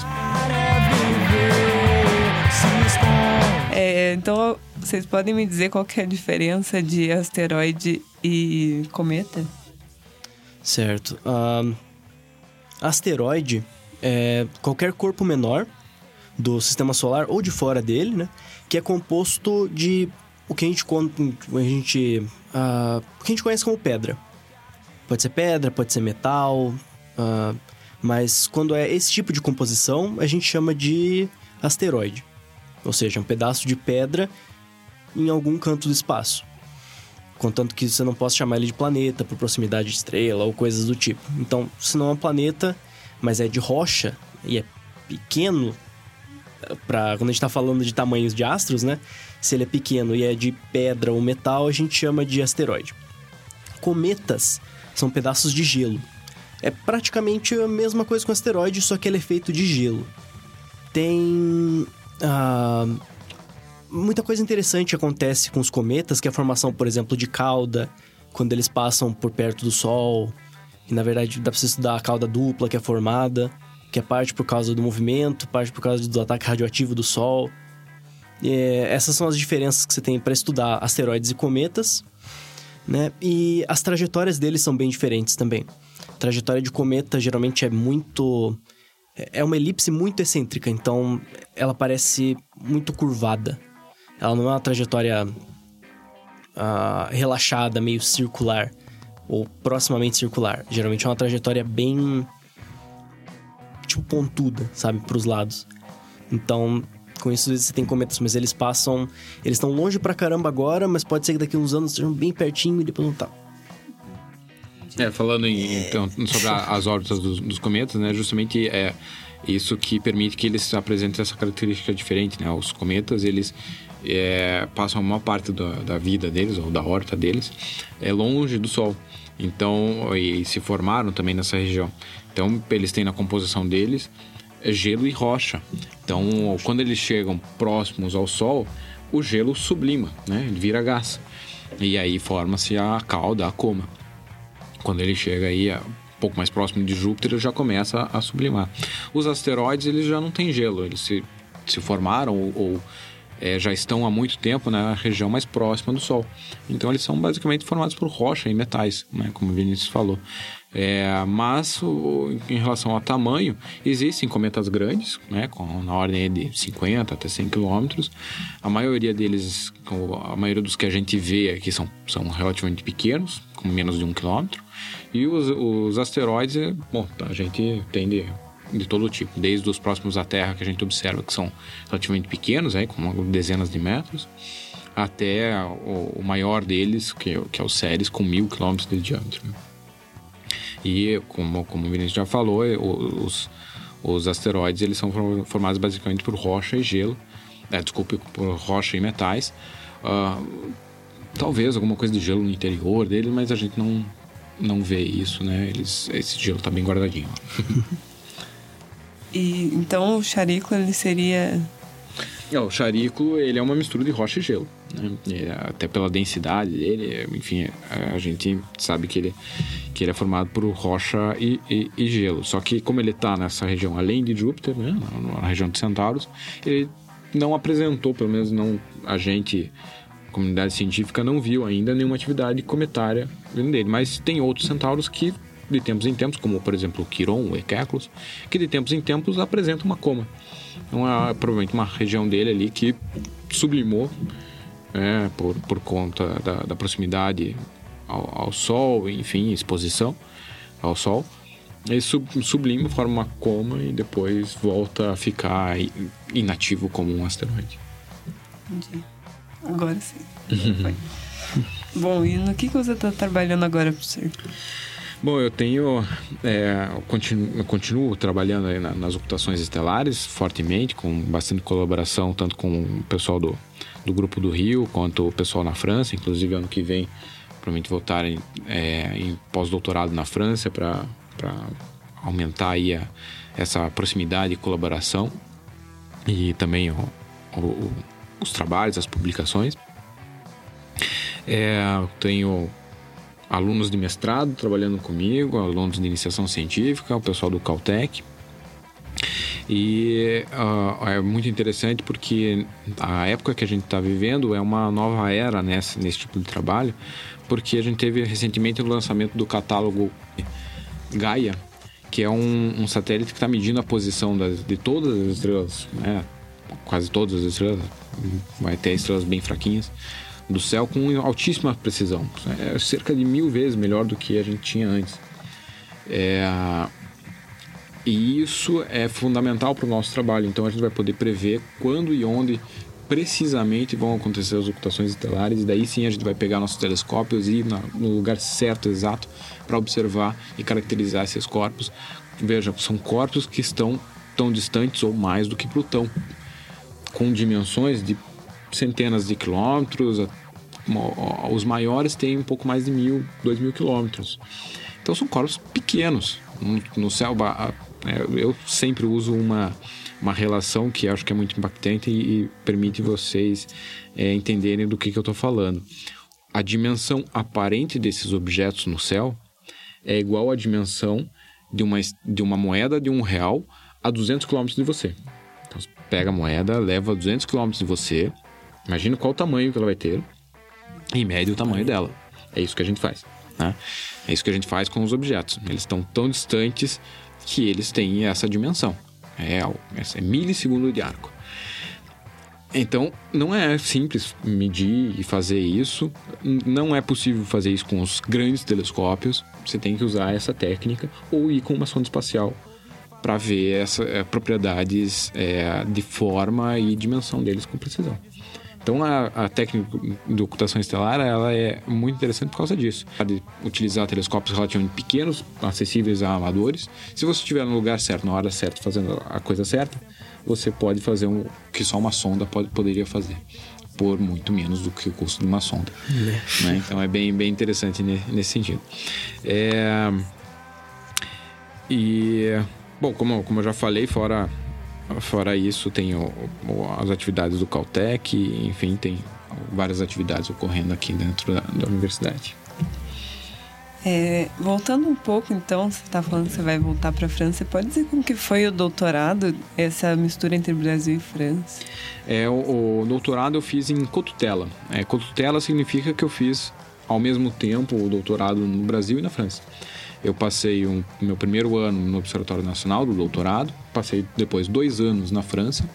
É, então vocês podem me dizer qual é a diferença de asteroide e cometa? Certo. Um, asteroide é, qualquer corpo menor do sistema solar ou de fora dele, né? Que é composto de o que a gente, a gente, uh, o que a gente conhece como pedra. Pode ser pedra, pode ser metal, uh, mas quando é esse tipo de composição, a gente chama de asteroide. Ou seja, um pedaço de pedra em algum canto do espaço. Contanto que você não possa chamar ele de planeta por proximidade de estrela ou coisas do tipo. Então, se não é um planeta, mas é de rocha e é pequeno, para quando a gente está falando de tamanhos de astros, né? Se ele é pequeno e é de pedra ou metal, a gente chama de asteroide. Cometas são pedaços de gelo. É praticamente a mesma coisa com asteroide, só que ele é feito de gelo. Tem. Uh, muita coisa interessante acontece com os cometas, que é a formação, por exemplo, de cauda, quando eles passam por perto do Sol que na verdade dá pra você estudar a cauda dupla que é formada, que é parte por causa do movimento, parte por causa do ataque radioativo do Sol. É, essas são as diferenças que você tem para estudar asteroides e cometas, né? E as trajetórias deles são bem diferentes também. A trajetória de cometa geralmente é muito. É, uma elipse muito excêntrica, então ela parece muito curvada. Ela não é uma trajetória uh, relaxada, meio circular ou proximamente circular. Geralmente é uma trajetória bem tipo pontuda, sabe, para os lados. Então, com isso você tem cometas, mas eles passam, eles estão longe pra caramba agora, mas pode ser que daqui uns anos estejam bem pertinho e depois não tá. É, falando em, então, sobre as órbitas dos, dos, cometas, né, justamente é isso que permite que eles apresentem essa característica diferente, né? Os cometas, eles é, passam uma parte da, da vida deles, ou da órbita deles, é longe do Sol. Então, e se formaram também nessa região. Então, eles têm na composição deles gelo e rocha. Então, quando eles chegam próximos ao Sol, o gelo sublima, né? Ele vira gás. E aí forma-se a cauda, a coma. Quando ele chega aí um pouco mais próximo de Júpiter, já começa a sublimar. Os asteroides, eles já não têm gelo, eles se, se formaram ou, ou é, já estão há muito tempo na região mais próxima do Sol. Então eles são basicamente formados por rocha e metais, né, como o Vinícius falou. É, mas o, em relação ao tamanho, existem cometas grandes, né, com, na ordem de 50 até 100 quilômetros. A maioria deles, a maioria dos que a gente vê aqui são, são relativamente pequenos, com menos de um quilômetro. E os, os asteroides, é, bom, a gente tem de, todo tipo, desde os próximos à Terra que a gente observa que são relativamente pequenos, aí, com dezenas de metros, até o, o maior deles, que, que é o Ceres, com mil quilômetros de diâmetro. Né? E, como, como o Vinícius já falou, é, os, os asteroides eles são formados basicamente por rocha e gelo. É, desculpe, por rocha e metais. Uh, talvez alguma coisa de gelo no interior dele, mas a gente não, não vê isso, né? Eles, esse gelo está bem guardadinho. *laughs* e então o charículo ele seria é, o charículo ele é uma mistura de rocha e gelo, né? É, até pela densidade dele, enfim, a gente sabe que ele, que ele é formado por rocha e, e, e gelo. Só que como ele está nessa região além de Júpiter, né? na, na região de Centauros, ele não apresentou, pelo menos não a gente comunidade científica não viu ainda nenhuma atividade cometária dele, mas tem outros centauros que de tempos em tempos, como por exemplo o Quiron, o Equeclos, que de tempos em tempos apresentam uma coma. Então é provavelmente uma região dele ali que sublimou é, por, por conta da, da proximidade ao, ao, Sol, enfim, exposição ao Sol. Ele sub, sublima, forma uma coma e depois volta a ficar inativo como um asteroide. Entendi. Agora sim. Bom, e no que, que você está trabalhando agora, professor? Bom, eu tenho. É, eu, continuo, eu continuo trabalhando na, nas ocultações estelares fortemente, com bastante colaboração, tanto com o pessoal do, do Grupo do Rio, quanto o pessoal na França. Inclusive, ano que vem, provavelmente voltar em, é, em pós-doutorado na França para aumentar aí a, essa proximidade e colaboração. E também o, o, os trabalhos, as publicações. É, tenho alunos de mestrado trabalhando comigo, alunos de iniciação científica, o pessoal do Caltech. E uh, é muito interessante porque a época que a gente está vivendo é uma nova era nesse, nesse tipo de trabalho, porque a gente teve recentemente o lançamento do catálogo Gaia, que é um, um satélite que está medindo a posição das, de todas as estrelas, né? quase todas as estrelas, vai ter estrelas bem fraquinhas, do céu com altíssima precisão. É cerca de mil vezes melhor do que a gente tinha antes. É, e isso é fundamental para o nosso trabalho. Então a gente vai poder prever quando e onde precisamente vão acontecer as ocultações estelares. E daí sim a gente vai pegar nossos telescópios e ir no lugar certo, exato, para observar e caracterizar esses corpos. Veja, são corpos que estão tão distantes ou mais do que Plutão, com dimensões de centenas de quilômetros, os maiores têm um pouco mais de mil, dois mil quilômetros. Então são corpos pequenos. No céu, é, eu sempre uso uma, uma relação que acho que é muito impactante e, permite vocês é, entenderem do que, que eu estou falando. A dimensão aparente desses objetos no céu é igual à dimensão de uma, de uma moeda de um real a 200 quilômetros de você. Então, pega a moeda, leva 200 quilômetros de você, imagina qual o tamanho que ela vai ter, e mede o tamanho dela. É isso que a gente faz. Né? É isso que a gente faz com os objetos. Eles estão tão distantes que eles têm essa dimensão. É, é milissegundo de arco. Então, não é simples medir e fazer isso. Não é possível fazer isso com os grandes telescópios. Você tem que usar essa técnica ou ir com uma sonda espacial para ver essas é, propriedades é, de forma e dimensão deles com precisão. Então a, a, técnica de ocultação estelar ela é muito interessante por causa disso. Pode utilizar telescópios relativamente pequenos, acessíveis a amadores. Se você estiver no lugar certo, na hora certa, fazendo a coisa certa, você pode fazer o um, que só uma sonda pode, poderia fazer por muito menos do que o custo de uma sonda. É. Né? Então é bem, bem interessante nesse sentido. É... E bom, como, como eu já falei, fora Fora isso, tem o, as atividades do Caltech, enfim, tem várias atividades ocorrendo aqui dentro da, da universidade. É, voltando um pouco, então, você está falando que você vai voltar para a França. Você pode dizer como que foi o doutorado, essa mistura entre Brasil e França? É, o, o doutorado eu fiz em cotutela. É, cotutela significa que eu fiz ao mesmo tempo o doutorado no Brasil e na França. Eu passei um, meu primeiro ano no Observatório Nacional do doutorado, passei depois dois anos na França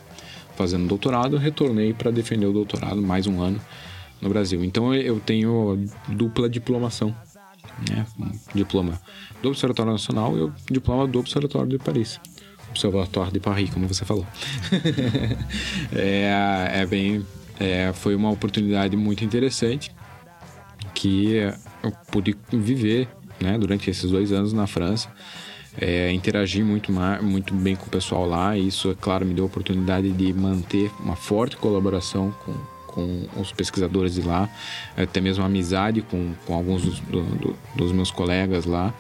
fazendo doutorado, retornei para defender o doutorado mais um ano no Brasil. Então eu tenho dupla diplomação, né? Diploma do Observatório Nacional e o diploma do Observatório de Paris. Observatório de Paris, como você falou. *laughs* é, é bem, é, foi uma oportunidade muito interessante que eu pude viver né, durante esses dois anos na França. É, interagir muito, muito bem com o pessoal lá. E isso, é claro, me deu a oportunidade de manter uma forte colaboração com, com os pesquisadores de lá, até mesmo amizade com, com alguns dos, do, dos meus colegas lá.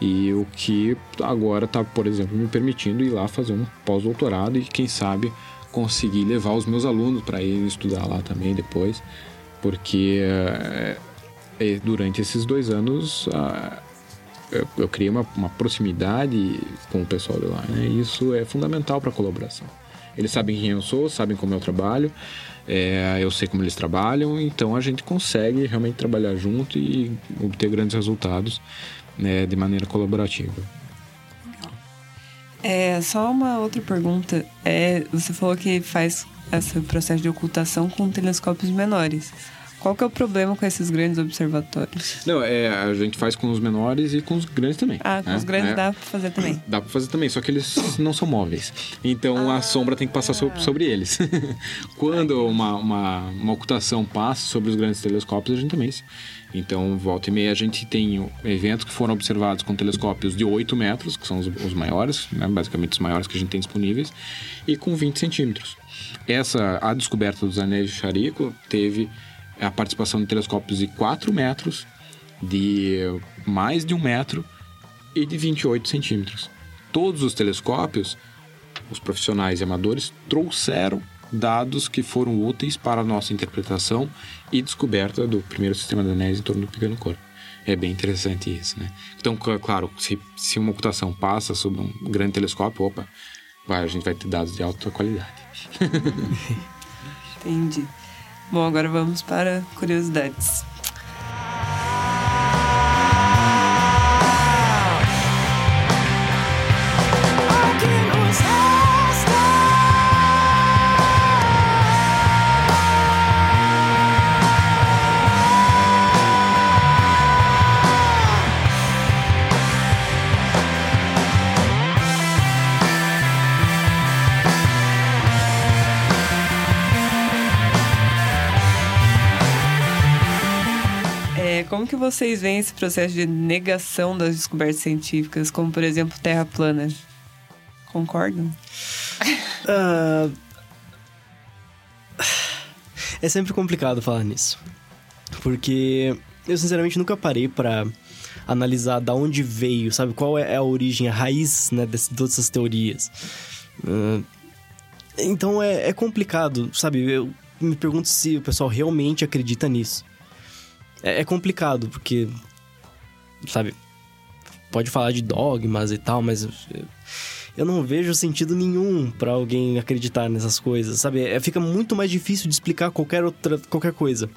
E o que agora está, por exemplo, me permitindo ir lá fazer um pós-doutorado e, quem sabe, conseguir levar os meus alunos para ir estudar lá também depois, porque é, durante esses dois anos eu, criei uma, uma, proximidade com o pessoal de lá, né? E isso é fundamental para a colaboração. Eles sabem quem eu sou, sabem como eu trabalho, é, eu sei como eles trabalham, então a gente consegue realmente trabalhar junto e obter grandes resultados né, de maneira colaborativa. É, só uma outra pergunta. É, você falou que faz esse processo de ocultação com telescópios menores. Qual que é o problema com esses grandes observatórios? Não, é, a gente faz com os menores e com os grandes também. Ah, com né? os grandes é, dá pra fazer também. Dá pra fazer também, só que eles não são móveis. Então ah, a sombra tem que passar sobre, sobre eles. *laughs* Quando uma, uma, uma, ocultação passa sobre os grandes telescópios, a gente também. Então, volta e meia, a gente tem eventos que foram observados com telescópios de 8 metros, que são os, os maiores, né? basicamente os maiores que a gente tem disponíveis, e com 20 centímetros. Essa, a descoberta dos anéis de Charico teve a participação de telescópios de 4 metros, de mais de um metro e de 28 centímetros. Todos os telescópios, os profissionais e amadores, trouxeram dados que foram úteis para a nossa interpretação e descoberta do primeiro sistema de anéis em torno do pequeno corpo. É bem interessante isso, né? Então, claro, se, se uma ocultação passa sobre um grande telescópio, opa, vai, a gente vai ter dados de alta qualidade. *laughs* Entendi. Bom, agora vamos para curiosidades. Vocês veem esse processo de negação das descobertas científicas, como por exemplo Terra plana? Concordam? Uh... *laughs* É sempre complicado falar nisso. Porque eu sinceramente nunca parei para analisar da onde veio, sabe? Qual é a origem, a raiz né, de todas essas teorias. Uh... Então é, é complicado, sabe? Eu me pergunto se o pessoal realmente acredita nisso. É, é complicado, porque. Sabe? Pode falar de dogmas e tal, mas. Eu não vejo sentido nenhum para alguém acreditar nessas coisas, sabe? É, fica muito mais difícil de explicar qualquer outra qualquer coisa,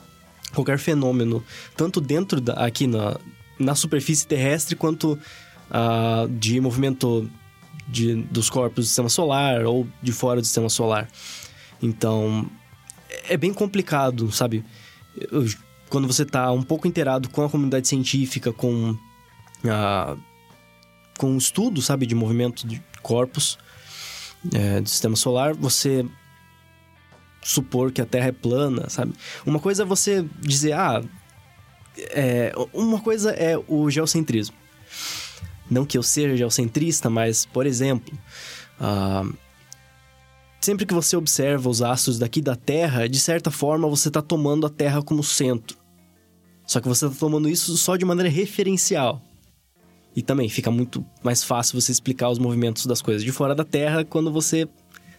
qualquer fenômeno, tanto dentro da, aqui na, na superfície terrestre quanto uh, de movimento de, dos corpos do sistema solar ou de fora do sistema solar. Então, é bem complicado, sabe? Eu quando você está um pouco inteirado com a comunidade científica, com a com o estudo, sabe, de movimento de corpos é, do sistema solar, você supor que a Terra é plana, sabe? Uma coisa é você dizer, ah, é, uma coisa é o geocentrismo. Não que eu seja geocentrista, mas, por exemplo, uh, sempre que você observa os astros daqui da Terra, de certa forma você está tomando a Terra como centro. Só que você está tomando isso só de maneira referencial. E também fica muito mais fácil você explicar os movimentos das coisas de fora da Terra quando você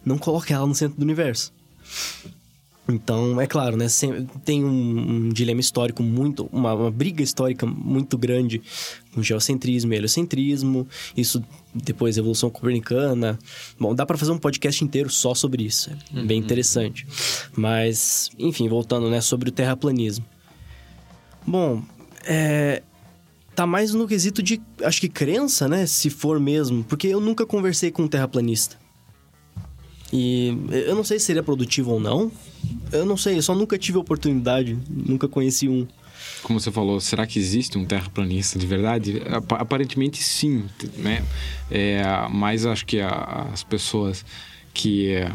não coloca ela no centro do universo. Então, é claro, né? Tem um, um dilema histórico muito. Uma, uma, briga histórica muito grande com geocentrismo e heliocentrismo. Isso depois, Evolução Copernicana. Bom, dá para fazer um podcast inteiro só sobre isso. É bem uhum. interessante. Mas, enfim, voltando, né? Sobre o terraplanismo. Bom, é, tá mais no quesito de, acho que crença, né? Se for mesmo. Porque eu nunca conversei com um terraplanista. E eu não sei se seria produtivo ou não. Eu não sei, eu só nunca tive oportunidade, nunca conheci um. Como você falou, será que existe um terraplanista de verdade? Ap- Aparentemente sim, né? É, mas acho que as pessoas que é,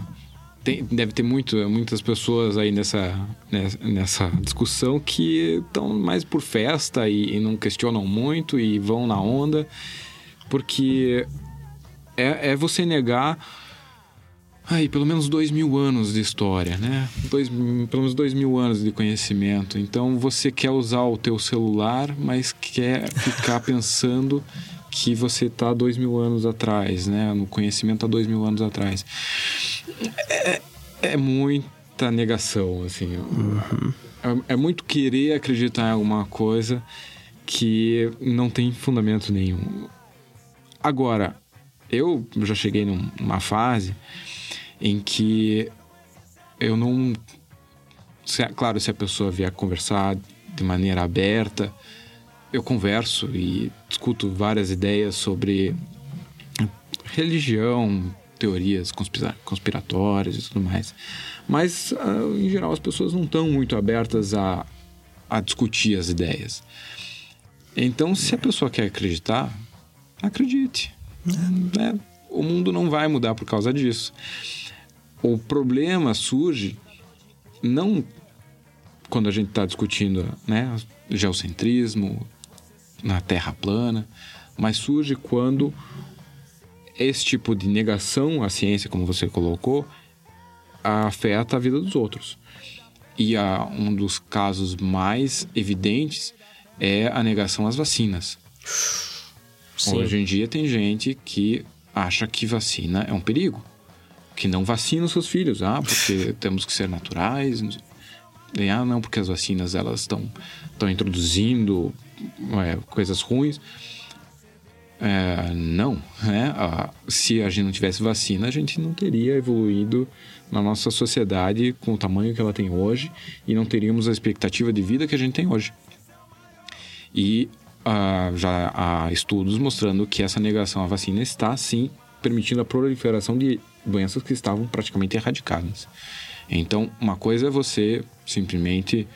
tem, deve ter muito, muitas pessoas aí nessa, nessa, nessa discussão que estão mais por festa e, e não questionam muito e vão na onda, porque é, é você negar aí pelo menos dois mil anos de história, né? Dois, pelo menos dois mil anos de conhecimento. Então você quer usar o teu celular, mas quer ficar *laughs* pensando que você está dois mil anos atrás, né? No conhecimento há dois mil anos atrás. É, é muita negação, assim. É, é muito querer acreditar em alguma coisa que não tem fundamento nenhum. Agora, eu já cheguei num- numa fase em que eu não. claro, se a pessoa vier conversar de maneira aberta, eu converso e discuto várias ideias sobre religião, teorias conspira- conspiratórias e tudo mais. Mas, ah, em geral, as pessoas não estão muito abertas a, a discutir as ideias. Então, se a pessoa quer acreditar, acredite. né? O mundo não vai mudar por causa disso. O problema surge não quando a gente está discutindo né, geocentrismo, na Terra plana, mas surge quando esse tipo de negação à ciência, como você colocou, afeta a vida dos outros. E a, um dos casos mais evidentes é a negação às vacinas. Sim. Hoje em dia tem gente que acha que vacina é um perigo. Que não vacina os seus filhos. Ah, porque *laughs* temos que ser naturais. E, Ah, não, porque as vacinas elas estão estão introduzindo é, coisas ruins. É, não, né? Ah, se a gente não tivesse vacina, a gente não teria evoluído na nossa sociedade com o tamanho que ela tem hoje e não teríamos a expectativa de vida que a gente tem hoje. E ah, já há estudos mostrando que essa negação à vacina está, sim, permitindo a proliferação de doenças que estavam praticamente erradicadas. Então, uma coisa é você simplesmente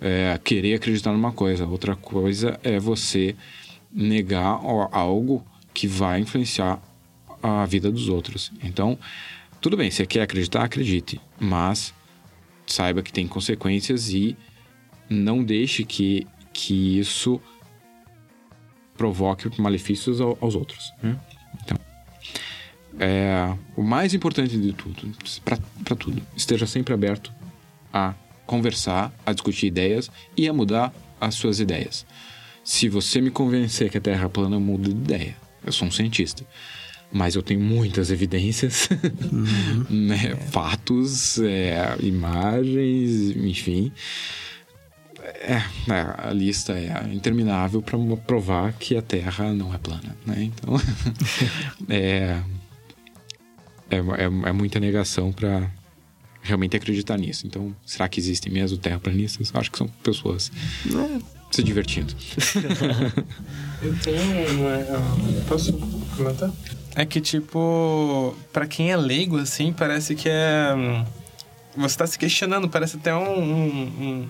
é, querer acreditar numa coisa, outra coisa é você negar algo que vai influenciar a vida dos outros. Então, tudo bem, você quer acreditar, acredite, mas saiba que tem consequências e não deixe que, que isso provoque malefícios ao- aos outros. né? Então, é, o mais importante de tudo, para tudo, esteja sempre aberto a conversar, a discutir ideias e a mudar as suas ideias. Se você me convencer que a Terra é plana, eu mudo de ideia. Eu sou um cientista. Mas eu tenho muitas evidências, *laughs* né? fatos, é, imagens, enfim. É, é, a lista é interminável para provar que a Terra não é plana, né? Então, *laughs* é, é, é, é muita negação para realmente acreditar nisso. Então, será que existem mesmo terraplanistas? Acho que são pessoas se divertindo. *laughs* Eu tenho uma. Posso comentar? É que, tipo, pra quem é leigo, assim, parece que é. hum, Você tá se questionando, parece até um. um, um-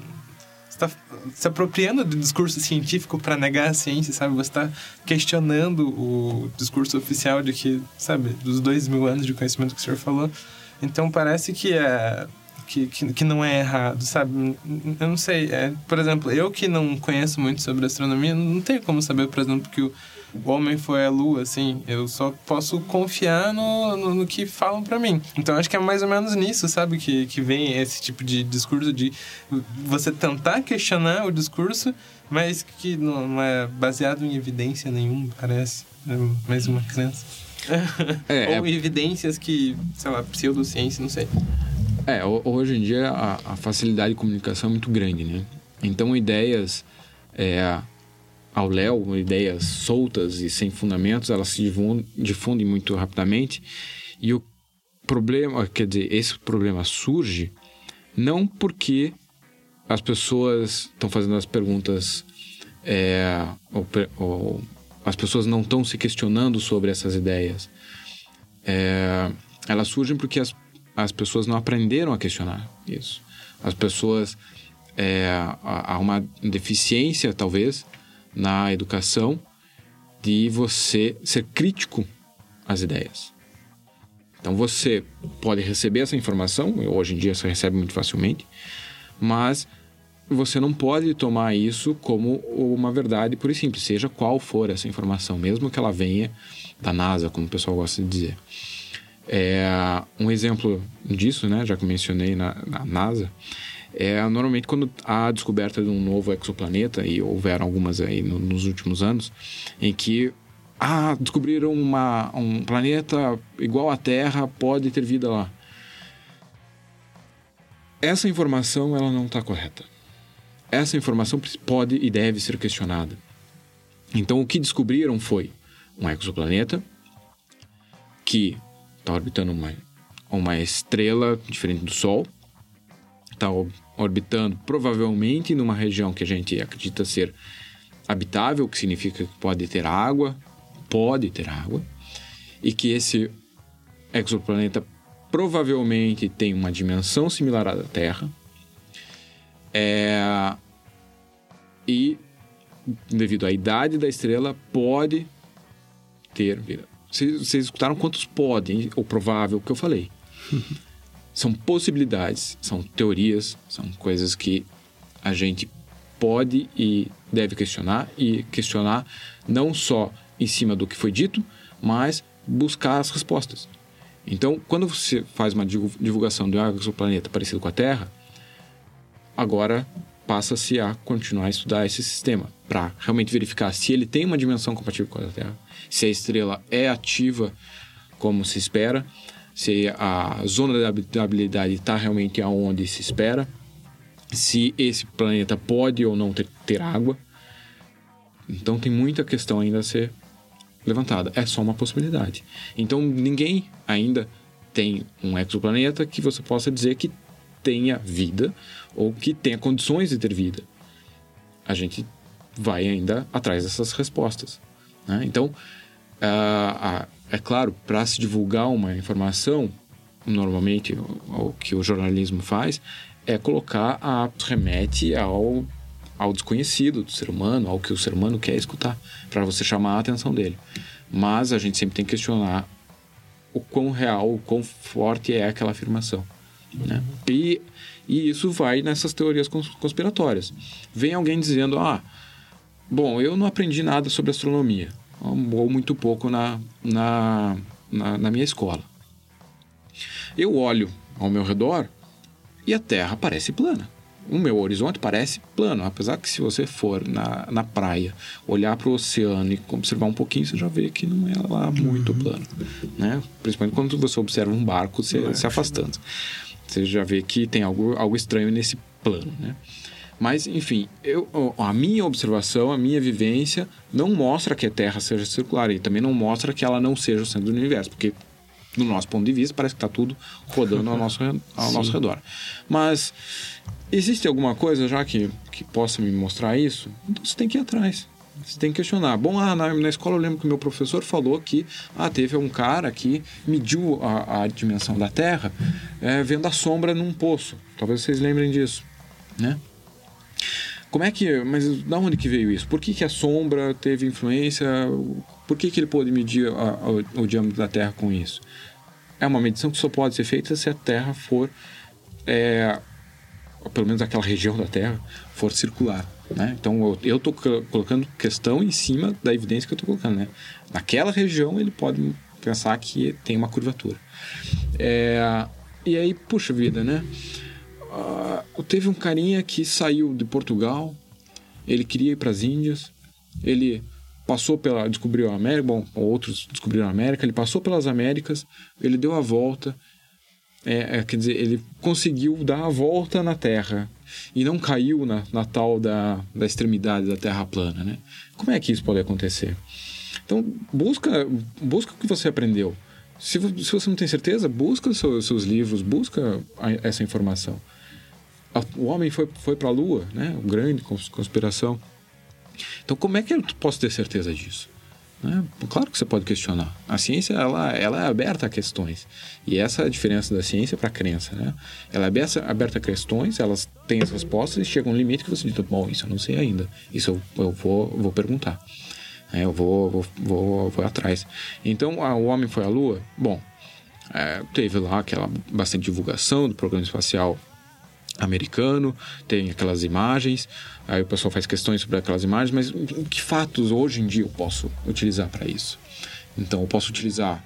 você tá se apropriando do discurso científico pra negar a ciência, sabe? Você tá questionando o discurso oficial de que, sabe, dos dois mil anos de conhecimento que o senhor falou. Então parece que é. Que, que, que não é errado, sabe? Eu não sei. É, por exemplo, eu que não conheço muito sobre astronomia, não tenho como saber, por exemplo, que o, homem foi à lua, assim. Eu só posso confiar no, no, no que falam pra mim. Então acho que é mais ou menos nisso, sabe? Que, que vem esse tipo de discurso de você tentar questionar o discurso, mas que não, não é baseado em evidência nenhuma, parece. É mais uma crença. É, Ou evidências que, sei lá, pseudociência, não sei. É, ho- hoje em dia a, a facilidade de comunicação é muito grande, né? Então ideias é, ao léu, ideias soltas e sem fundamentos, elas se difundem muito rapidamente. E o problema, quer dizer, esse problema surge não porque as pessoas estão fazendo as perguntas é, ou, ou, as pessoas não estão se questionando sobre essas ideias. É, elas surgem porque as, as pessoas não aprenderam a questionar isso. As pessoas. É, há uma deficiência, talvez, na educação de você ser crítico às ideias. Então você pode receber essa informação, hoje em dia você recebe muito facilmente, mas você não pode tomar isso como uma verdade pura e simples, seja qual for essa informação, mesmo que ela venha da NASA, como o pessoal gosta de dizer. É, um exemplo disso, né, já que mencionei na, na NASA, é normalmente quando há a descoberta de um novo exoplaneta, e houveram algumas aí no, nos últimos anos, em que ah, descobriram uma, um planeta igual à Terra, pode ter vida lá. Essa informação ela não está correta essa informação pode e deve ser questionada. Então, o que descobriram foi um exoplaneta que está orbitando uma, uma estrela diferente do Sol, está orbitando provavelmente numa região que a gente acredita ser habitável, que significa que pode ter água, pode ter água, e que esse exoplaneta provavelmente tem uma dimensão similar à da Terra, é... E, devido à idade da estrela, pode ter vida. Vocês, vocês escutaram quantos podem, ou provável que eu falei. *laughs* são possibilidades, são teorias, são coisas que a gente pode e deve questionar e questionar não só em cima do que foi dito, mas buscar as respostas. Então, quando você faz uma divulgação de um exoplaneta parecido com a Terra, agora passa-se a continuar a estudar esse sistema para realmente verificar se ele tem uma dimensão compatível com a Terra, se a estrela é ativa como se espera, se a zona da habitabilidade está realmente aonde se espera, se esse planeta pode ou não ter, ter água. Então tem muita questão ainda a ser levantada. É só uma possibilidade. Então ninguém ainda tem um exoplaneta que você possa dizer que tenha vida ou que tenha condições de ter vida. A gente vai ainda atrás dessas respostas. Né? Então, uh, uh, é claro, para se divulgar uma informação, normalmente o, o, que o jornalismo faz é colocar a remete ao, ao desconhecido do ser humano, ao que o ser humano quer escutar, para você chamar a atenção dele. Mas a gente sempre tem que questionar o quão real, o quão forte é aquela afirmação. Né? E, e isso vai nessas teorias conspiratórias. Vem alguém dizendo: ah, bom, eu não aprendi nada sobre astronomia, ou muito pouco na, na, na, na minha escola. Eu olho ao meu redor e a Terra parece plana o meu horizonte parece plano, apesar que se você for na, na praia, olhar para o oceano e observar um pouquinho, você já vê que não é lá muito uhum. plano, né? Principalmente quando você observa um barco se, se afastando. Você já vê que tem algo, algo estranho nesse plano, né? Mas, enfim, eu, a minha observação, a minha vivência não mostra que a Terra seja circular e também não mostra que ela não seja o centro do universo, porque do nosso ponto de vista parece que está tudo rodando ao, nosso, ao *laughs* nosso redor. Mas existe alguma coisa já que, que possa me mostrar isso? Então você tem que ir atrás. Você tem que questionar. Bom, ah, na, na escola eu lembro que o meu professor falou que ah, teve um cara que mediu a, a dimensão da Terra é, vendo a sombra num poço. Talvez vocês lembrem disso, né? Como é que... Mas da onde que veio isso? Por que, que a sombra teve influência? Por que, que ele pôde medir a, a, o diâmetro da Terra com isso? É uma medição que só pode ser feita se a Terra for... É, pelo menos aquela região da Terra, for circular. Né? Então eu estou colocando questão em cima da evidência que eu estou colocando. Né? Naquela região ele pode pensar que tem uma curvatura. É, e aí, puxa vida, né? Uh, teve um carinha que saiu de Portugal, ele queria ir para as Índias, ele passou pela. descobriu a América, bom, outros descobriram a América, ele passou pelas Américas, ele deu a volta, é, é, quer dizer, ele conseguiu dar a volta na Terra e não caiu na, na tal da, da extremidade da Terra plana, né? Como é que isso pode acontecer? Então, busca, busca o que você aprendeu. Se, se você não tem certeza, busca os seus, seus livros, busca a, essa informação. O homem foi, foi para a Lua, né? O grande conspiração. Então, como é que eu posso ter certeza disso? Né? Claro que você pode questionar. A ciência ela, ela é aberta a questões. E essa é a diferença da ciência para a crença. Né? Ela é aberta, aberta a questões, elas têm as respostas e chega um limite que você diz: bom, isso eu não sei ainda. Isso eu, eu vou, vou perguntar. É, eu vou, vou, vou, vou atrás. Então, a, o homem foi à Lua? Bom, é, teve lá aquela bastante divulgação do programa espacial americano, tem aquelas imagens, aí o pessoal faz questões sobre aquelas imagens, mas que fatos hoje em dia eu posso utilizar para isso? Então, eu posso utilizar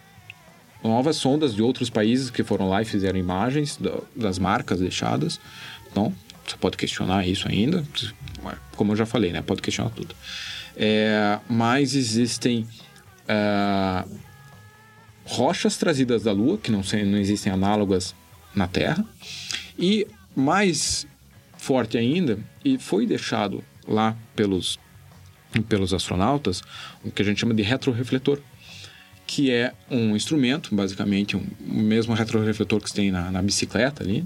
novas sondas de outros países que foram lá e fizeram imagens das marcas deixadas. Então, você pode questionar isso ainda, como eu já falei, né? Pode questionar tudo. É, mas existem é, rochas trazidas da Lua, que não, não existem análogas na Terra, e mais forte ainda, e foi deixado lá pelos, pelos astronautas, o que a gente chama de retrorefletor, que é um instrumento, basicamente, um, o mesmo retrorefletor que você tem na, na bicicleta ali,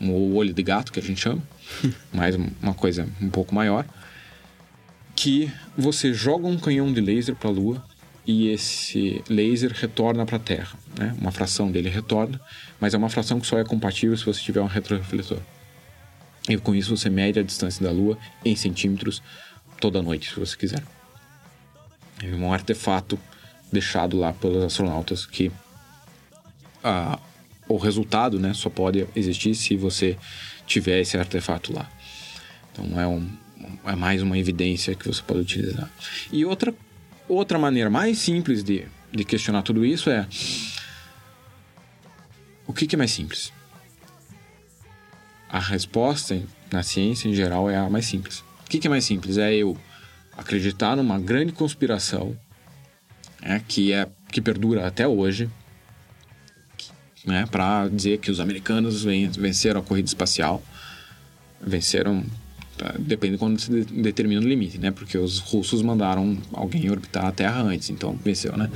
o olho de gato que a gente chama, *laughs* mas uma coisa um pouco maior, que você joga um canhão de laser para a Lua e esse laser retorna para a Terra. Né? Uma fração dele retorna, mas é uma fração que só é compatível se você tiver um retrorefletor. E com isso você mede a distância da Lua em centímetros toda noite, se você quiser. É um artefato deixado lá pelos astronautas que ah, o resultado né, só pode existir se você tiver esse artefato lá. Então é, um, é mais uma evidência que você pode utilizar. E outra Outra maneira mais simples de, de questionar tudo isso é: o que, que é mais simples? A resposta na ciência em geral é a mais simples. O que, que é mais simples? É eu acreditar numa grande conspiração né, que é que perdura até hoje, né, para dizer que os americanos venceram a corrida espacial, venceram? Depende de quando se determina o limite, né? Porque os russos mandaram alguém orbitar a Terra antes, então venceu, né?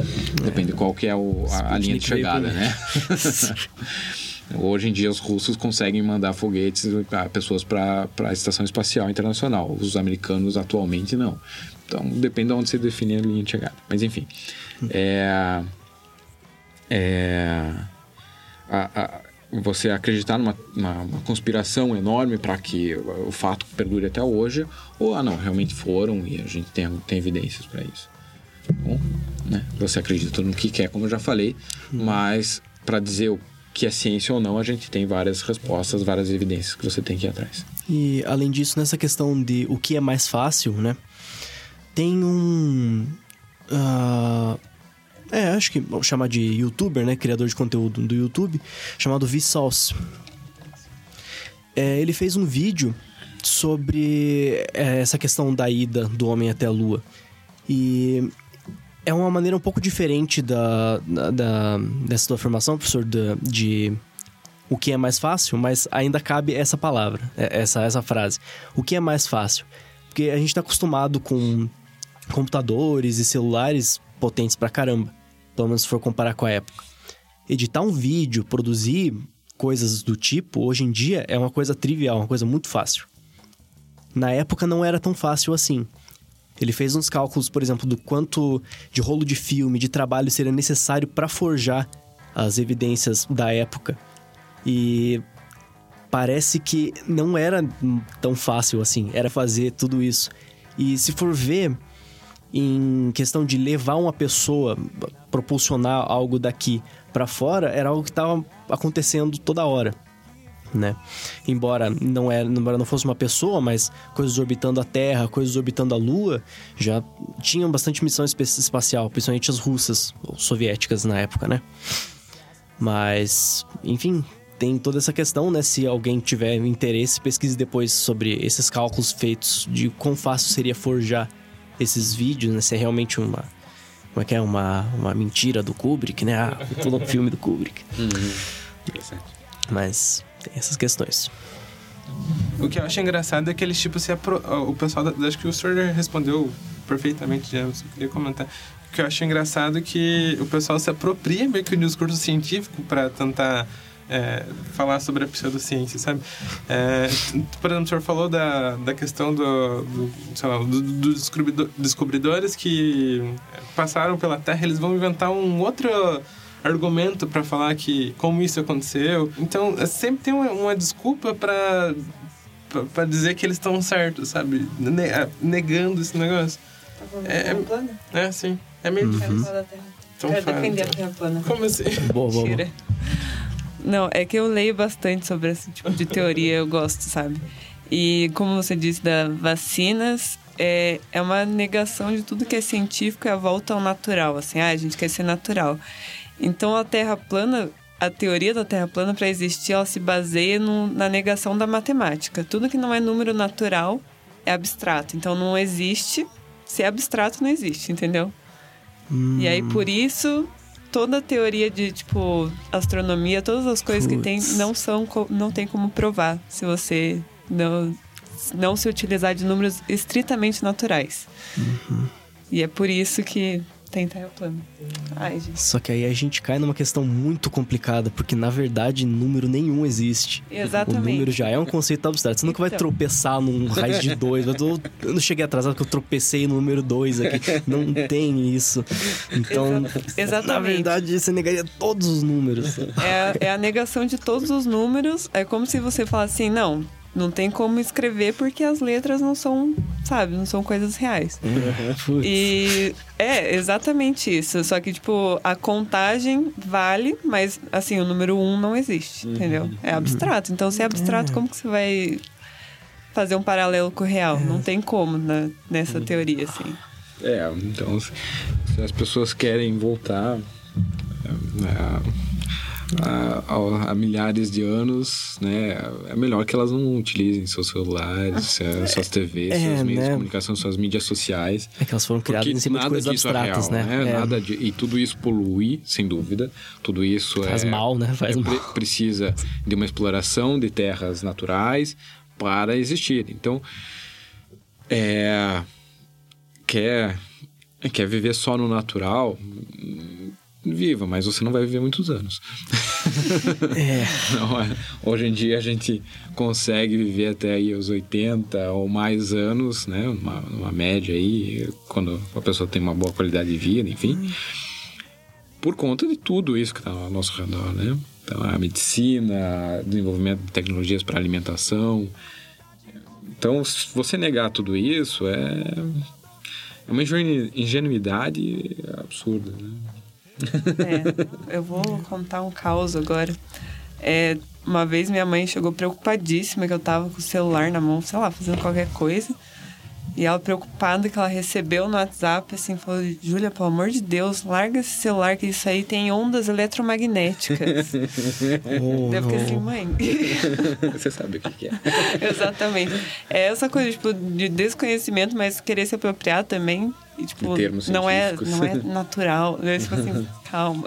Depende de qual que é o, a, a linha de chegada, né? *laughs* Hoje em dia os russos conseguem mandar foguetes, pessoas para a Estação Espacial Internacional. Os americanos atualmente não. Então depende de onde você define a linha de chegada. Mas enfim. É, é, a, a, você acreditar numa, numa conspiração enorme para que o, o, fato perdure até hoje, ou ah não, realmente foram e a gente tem, tem evidências para isso. Bom, né? Você acredita no que quer, como eu já falei, hum. mas para dizer o que é ciência ou não, a gente tem várias respostas, várias evidências que você tem que ir atrás. E além disso, nessa questão de o que é mais fácil, né? Tem um. Uh, é, acho que vamos chamar de youtuber, né? Criador de conteúdo do YouTube, chamado Vsauce. É, ele fez um vídeo sobre é, essa questão da ida do homem até a lua. E é uma maneira um pouco diferente da, da, da dessa tua afirmação, professor, de, de o que é mais fácil, mas ainda cabe essa palavra, é, essa, essa frase. O que é mais fácil? Porque a gente está acostumado com computadores e celulares potentes pra caramba pelo menos se for comparar com a época. Editar um vídeo, produzir coisas do tipo, hoje em dia é uma coisa trivial, uma coisa muito fácil. Na época não era tão fácil assim. Ele fez uns cálculos, por exemplo, do quanto de rolo de filme, de trabalho seria necessário para forjar as evidências da época. E parece que não era tão fácil assim, era fazer tudo isso. E se for ver, em questão de levar uma pessoa, propulsionar algo daqui para fora, era algo que estava acontecendo toda hora. Né? Embora não é, embora não fosse uma pessoa, mas coisas orbitando a Terra, coisas orbitando a Lua, já tinham bastante missão espacial, principalmente as russas ou soviéticas na época, né? Mas, enfim, tem toda essa questão, né? Se alguém tiver interesse, pesquise depois sobre esses cálculos feitos de quão fácil seria forjar esses vídeos, né? Se é realmente uma. Como é que é? Uma, uma mentira do Kubrick, né? Ah, *laughs* todo um filme do Kubrick. Uhum. Mas tem essas questões. O que eu acho engraçado é que eles, tipo, se apro... o pessoal, da... acho que o senhor respondeu perfeitamente, já, eu só queria comentar. O que eu acho engraçado é que o pessoal se apropria meio que do discurso científico para tentar é, falar sobre a pseudociência, sabe? É, por exemplo, o senhor falou da, da questão do, do lá, do, do descobridor, descobridores que passaram pela Terra, eles vão inventar um outro argumento para falar que como isso aconteceu. Então, é, sempre tem uma, uma desculpa para para dizer que eles estão certos, sabe? Negando esse negócio. Tá é, é, é, sim. É meio uhum. difícil. Então, Quero defender a Terra plana. Como assim? Boa, boa. Não, é que eu leio bastante sobre esse tipo de teoria, eu gosto, sabe? E como você disse da vacinas, é, é uma negação de tudo que é científico e a volta ao natural, assim, ah, a gente quer ser natural. Então a Terra plana, a teoria da Terra plana para existir, ela se baseia no, na negação da matemática. Tudo que não é número natural é abstrato. Então não existe, se é abstrato não existe, entendeu? Hum. E aí por isso toda a teoria de, tipo, astronomia, todas as coisas Puts. que tem não são não tem como provar se você não não se utilizar de números estritamente naturais. Uhum. E é por isso que tem terra plana. Ai, gente. Só que aí a gente cai numa questão muito complicada, porque na verdade número nenhum existe. Exatamente. O número já é um conceito abstrato. Você nunca então. vai tropeçar num raiz de dois. Eu, eu não cheguei atrasado porque eu tropecei no número dois aqui. Não tem isso. Então, Exatamente. na verdade, você negaria todos os números. É, é a negação de todos os números. É como se você falasse assim, não, não tem como escrever porque as letras não são, sabe, não são coisas reais. *laughs* Uhum. e é exatamente isso. Só que, tipo, a contagem vale, mas assim, o número um não existe, uhum. entendeu? É abstrato. Então, se é abstrato, é. como que você vai fazer um paralelo com o real? É. Não tem como na, nessa uhum. teoria, assim. É, então, se as pessoas querem voltar. É, há, milhares de anos, né? É melhor que elas não utilizem seus celulares, ah, suas TVs, é, seus meios né? de comunicação, suas mídias sociais. É que elas foram criadas em cima de coisas é abstratas, é real, né? né? É. Nada de, e tudo isso polui, sem dúvida. Tudo isso Faz é, mal, né? Faz mal. precisa de uma exploração de terras naturais para existir. Então, é, quer, quer viver só no natural, viva, mas você não vai viver muitos anos. *laughs* É. não, é. hoje em dia a gente consegue viver até aí os 80 ou mais anos, né? Uma, uma média aí, quando a pessoa tem uma boa qualidade de vida, enfim. Hum. Por conta de tudo isso que está ao nosso redor, né? Então, a medicina, desenvolvimento de tecnologias para alimentação. Então, se você negar tudo isso, é, é uma ingenuidade absurda, né? É, eu vou contar um caos agora. É, uma vez minha mãe chegou preocupadíssima que eu tava com o celular na mão, sei lá, fazendo qualquer coisa. E ela preocupada que ela recebeu no WhatsApp, assim, falou: Júlia, pelo amor de Deus, larga esse celular que isso aí tem ondas eletromagnéticas. *laughs* oh, Deve ficar assim, mãe. *laughs* Você sabe o que, é. *laughs* Exatamente. É essa coisa, tipo, de desconhecimento, mas querer se apropriar também. E, tipo, não é, não é natural. Eu, tipo assim, calma.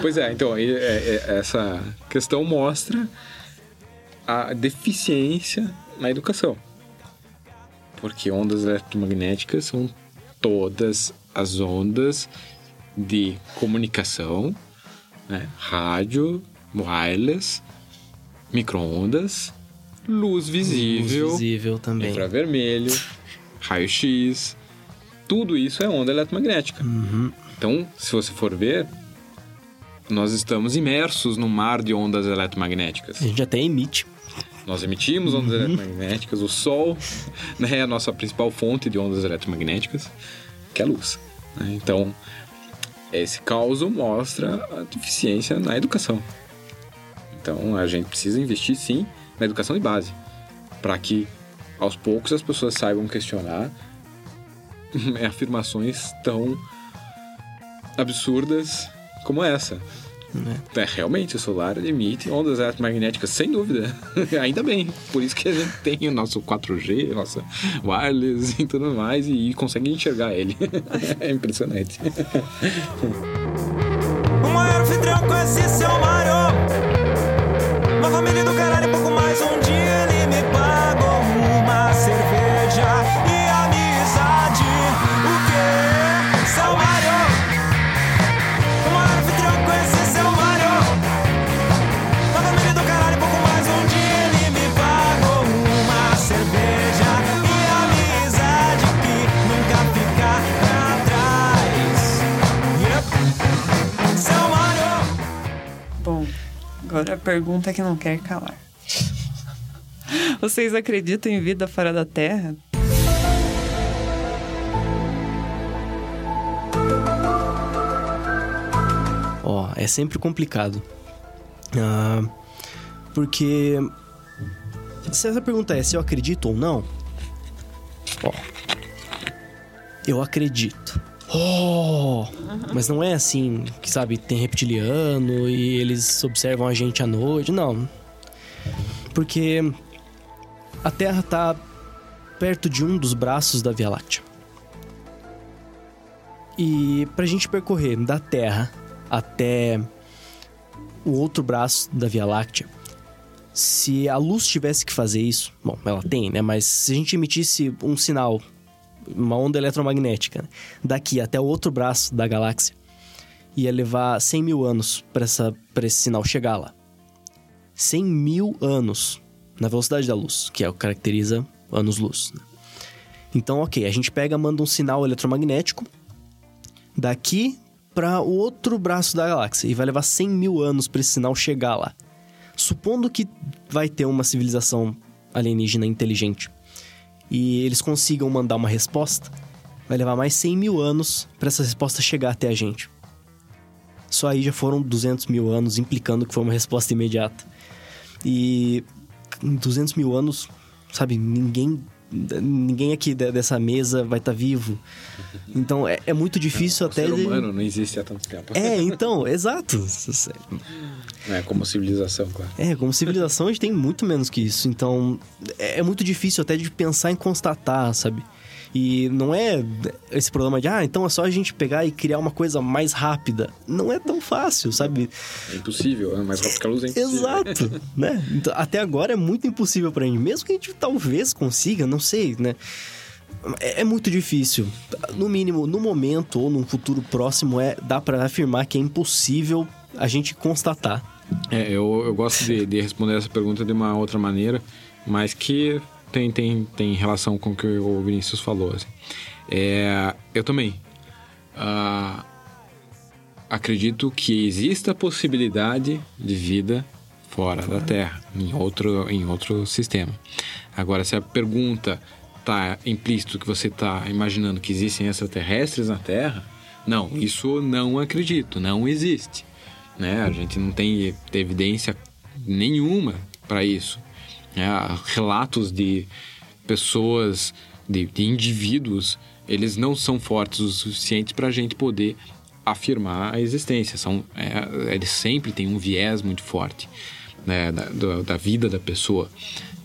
pois é, então, é, é, essa questão mostra a deficiência na educação porque ondas eletromagnéticas são todas as ondas de comunicação, né? rádio, wireless, microondas, luz visível, luz visível também, infravermelho, *laughs* raio-x, tudo isso é onda eletromagnética. Uhum. Então, se você for ver, nós estamos imersos num mar de ondas eletromagnéticas. A gente até emite. Nós emitimos ondas uhum. eletromagnéticas, o Sol né, é a nossa principal fonte de ondas eletromagnéticas, que é a luz. Né? Então, esse caos mostra a deficiência na educação. Então, a gente precisa investir sim na educação de base, para que aos poucos as pessoas saibam questionar *laughs* afirmações tão absurdas como essa. Né? É, realmente, o solar emite ondas eletromagnéticas, sem dúvida. *laughs* Ainda bem. Por isso que a gente tem o nosso 4G, nossa wireless e tudo mais, e consegue enxergar ele. *laughs* é impressionante. *laughs* o maior anfitrião conhece seu Mário. Uma família do caralho, pouco mais um dia agora a pergunta que não quer calar. Vocês acreditam em vida fora da Terra? Ó, é sempre complicado. Ah, porque. Se essa pergunta é se eu acredito ou não. Ó. Eu acredito. Oh! Mas não é assim, que sabe, tem reptiliano e eles observam a gente à noite. Não. Porque a Terra tá perto de um dos braços da Via Láctea. E pra gente percorrer da Terra até o outro braço da Via Láctea, se a luz tivesse que fazer isso, bom, ela tem, né? Mas se a gente emitisse um sinal, uma onda eletromagnética, né, daqui até o outro braço da galáxia, ia levar 100 mil anos para esse sinal chegar lá. 100 mil anos na velocidade da luz, que é o que caracteriza anos-luz. Né? Então, ok, a gente pega, manda um sinal eletromagnético daqui para o outro braço da galáxia e vai levar 100 mil anos para esse sinal chegar lá. Supondo que vai ter uma civilização alienígena inteligente e eles consigam mandar uma resposta, vai levar mais 100 mil anos para essa resposta chegar até a gente. Só aí já foram 200 mil anos, implicando que foi uma resposta imediata. E em 200 mil anos, sabe, ninguém ninguém aqui dessa mesa vai estar tá vivo. Então é, é muito difícil o até. O ser humano não existe há tanto tempo. É, então, exato. É, como civilização, claro. É, como civilização a gente tem muito menos que isso. Então é, é muito difícil até de pensar em constatar, sabe? E não é esse problema de, ah, então é só a gente pegar e criar uma coisa mais rápida. Não é tão fácil, sabe? É impossível, é mais rápido que a luz é impossível. Exato, *laughs* né? Então, até agora é muito impossível pra gente. Mesmo que a gente talvez consiga, não sei, né? É, é muito difícil. No mínimo, no momento ou num futuro próximo, é dá para afirmar que é impossível a gente constatar. É, eu, eu gosto de, de responder essa pergunta de uma outra maneira, mas que tem, tem, tem relação com o que o Vinícius falou. Assim. É, eu também uh, acredito que exista a possibilidade de vida fora da Terra, em outro, em outro sistema. Agora, se a pergunta está implícito que você está imaginando que existem extraterrestres na Terra, não, isso não acredito, não existe. Né? A gente não tem evidência nenhuma para isso né, relatos de pessoas, de, de, indivíduos, eles não são fortes o suficiente para a gente poder afirmar a existência. São, é, eles sempre têm um viés muito forte né, da, da vida da pessoa.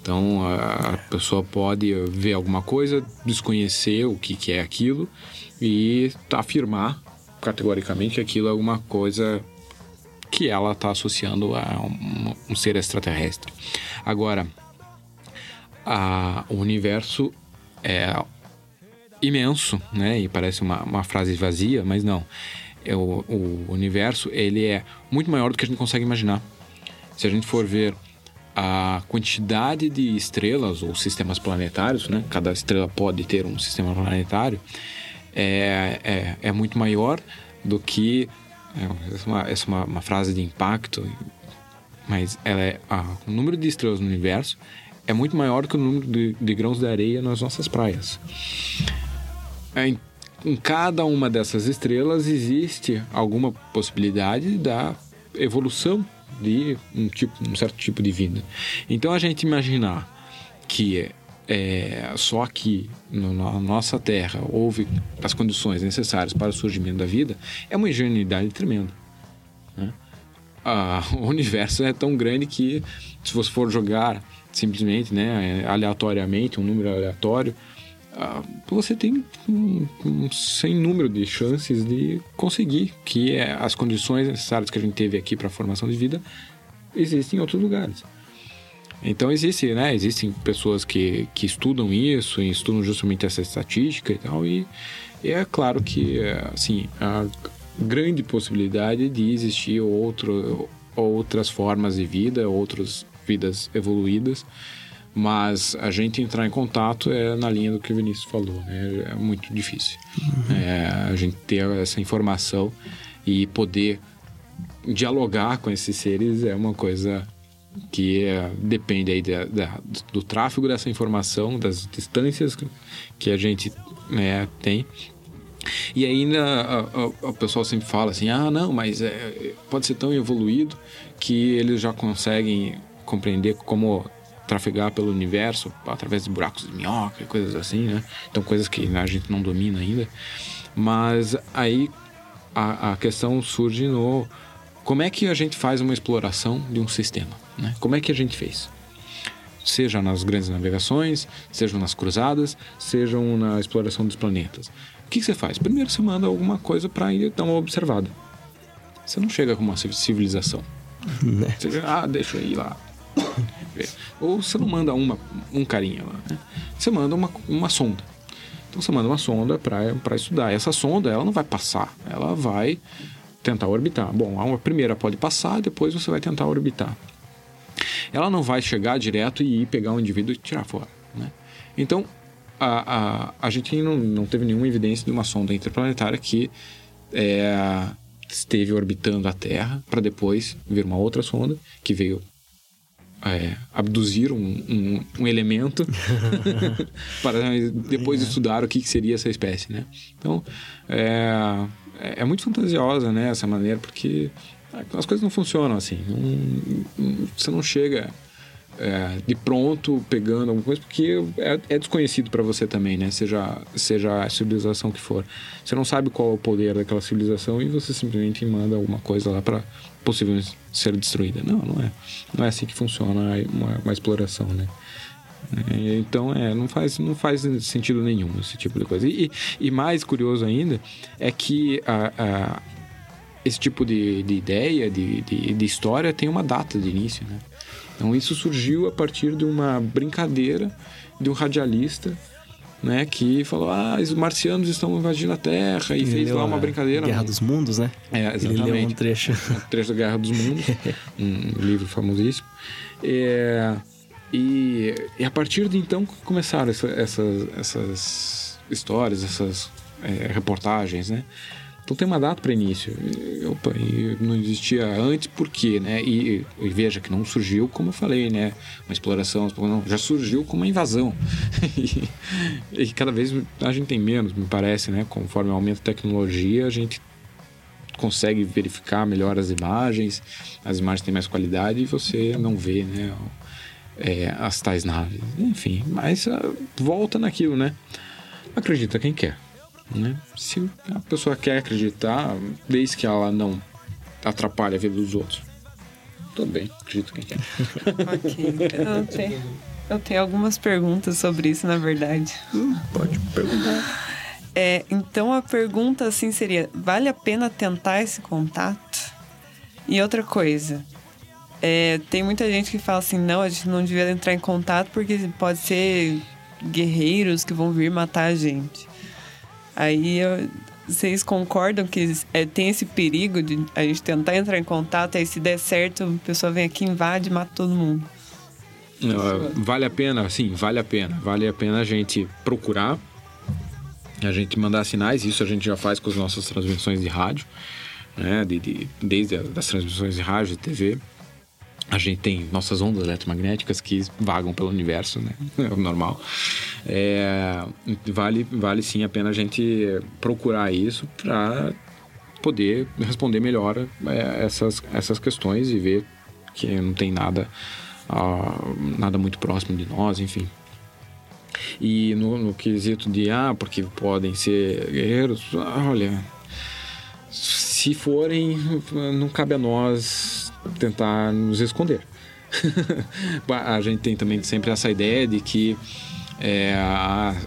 Então a, a pessoa pode ver alguma coisa, desconhecer o que, que é aquilo e afirmar categoricamente que aquilo é alguma coisa que ela está associando a um, um, ser extraterrestre. Agora, a, o universo é imenso, né? E parece uma, uma frase vazia, mas não. É o, o universo ele é muito maior do que a gente consegue imaginar. Se a gente for ver a quantidade de estrelas ou sistemas planetários, né? Cada estrela pode ter um sistema planetário. É, é, é muito maior do que essa é, uma, essa é uma, uma frase de impacto, mas ela é, a, o número de estrelas no universo é muito maior que o número de, de grãos de areia nas nossas praias. É, em, em cada uma dessas estrelas existe alguma possibilidade da evolução de um, tipo, um certo tipo de vida. Então a gente imaginar que é, só aqui no, na nossa Terra houve as condições necessárias para o surgimento da vida, é uma ingenuidade tremenda. Né? Ah, *laughs* o universo é tão grande que, se você for jogar simplesmente, né, aleatoriamente, um número aleatório, ah, você tem um, um, sem número de chances de conseguir que é, as condições necessárias que a gente teve aqui para a formação de vida existem em outros lugares. Então existe, né? Existem pessoas que, que estudam isso, e estudam justamente essa estatística e tal, e, e é claro que, assim, a grande possibilidade de existir outro, outras formas de vida, outras vidas evoluídas, mas a gente entrar em contato é na linha do que o Vinícius falou, né? É muito difícil. Uhum. É, a gente ter essa informação e poder dialogar com esses seres é uma coisa que é, depende aí da, da, do tráfego dessa informação, das distâncias que a gente né, tem. E ainda o pessoal sempre fala assim: ah, não, mas é, pode ser tão evoluído que eles já conseguem compreender como trafegar pelo universo através de buracos de minhoca e coisas assim, né? Então, coisas que a gente não domina ainda. Mas aí a, a questão surge no como é que a gente faz uma exploração de um sistema, né? Como é que a gente fez? Seja nas grandes navegações, sejam nas cruzadas, sejam na exploração dos planetas. O que, que você faz? Primeiro você manda alguma coisa para ir dar uma observada. Você não chega com uma civilização. Né? Você, ah, deixa eu ir lá. Ou você não manda uma, um carinha lá. Né? Você manda uma, uma sonda. Então você manda uma sonda para estudar. Essa sonda ela não vai passar, ela vai tentar orbitar. Bom, a primeira pode passar, depois você vai tentar orbitar. Ela não vai chegar direto e ir pegar um indivíduo e tirar fora. Né? Então, a, a, a gente não, não teve nenhuma evidência de uma sonda interplanetária que é, esteve orbitando a Terra para depois vir uma outra sonda que veio é, abduzir um, um, um elemento *laughs* para depois é. estudar o que, que, seria essa espécie, né? Então, é, é, é muito fantasiosa, né, essa maneira, porque as coisas não funcionam assim. Não, você não chega é, de pronto pegando alguma coisa, porque é, é desconhecido para você também, né? Seja, seja a civilização que for. Você não sabe qual é o poder daquela civilização e você simplesmente manda alguma coisa lá para possivelmente ser destruída. Não, não é. Não é assim que funciona uma, uma exploração, né? É, então, é, não faz, não faz sentido nenhum esse tipo de coisa. E, e mais curioso ainda é que a, a, esse tipo de, de ideia, de, de, de história, tem uma data de início, né? Então isso surgiu a partir de uma brincadeira de um radialista né, que falou: ah, os marcianos estão invadindo a Terra e Ele fez lá uma brincadeira. Guerra dos Mundos, né? É, exatamente. Ele leu um trecho. Um trecho da Guerra dos Mundos, *laughs* um livro famosíssimo. É, e, e, a partir de então começaram essa, essas, essas histórias, essas é, reportagens, né? Então tem uma data para início. Opa, e não existia antes, por quê, né? E, e, veja que não surgiu, como eu falei, né? Uma exploração, não, já surgiu como uma invasão. *laughs* e, e, cada vez a gente tem menos, me parece, né? Conforme aumenta a tecnologia, a gente consegue verificar melhor as imagens, as imagens têm mais qualidade e você não vê, né? É, as tais naves. Enfim, mas uh, volta naquilo, né? Acredita quem quer. Né? Se a pessoa quer acreditar, desde que ela não atrapalhe a vida dos outros, tudo bem, acredito quem quer. *laughs* ok, eu tenho, eu tenho algumas perguntas sobre isso, na verdade. Hum, pode perguntar. É, então a pergunta assim seria: vale a pena tentar esse contato? E outra coisa, é, tem muita gente que fala assim: não, a gente não devia entrar em contato porque pode ser guerreiros que vão vir matar a gente. Aí eu, vocês concordam que é, tem esse perigo de a gente tentar entrar em contato, aí se der certo, a pessoa vem aqui, invade e mata todo mundo? Não, vale a pena, sim, vale a pena. Vale a pena a gente procurar, a gente mandar sinais, isso a gente já faz com as nossas transmissões de rádio, né? De, de desde as transmissões de rádio e TV. A gente tem nossas ondas eletromagnéticas que vagam pelo universo, né? *laughs* É o normal. É, vale, vale sim a pena a gente procurar isso para poder responder melhor é, essas, essas questões e ver que não tem nada, uh, nada muito próximo de nós, enfim. E no, no quesito de, ah, porque podem ser guerreiros, olha, se forem, não cabe a nós tentar nos esconder. *laughs* a gente tem também sempre essa ideia de que é,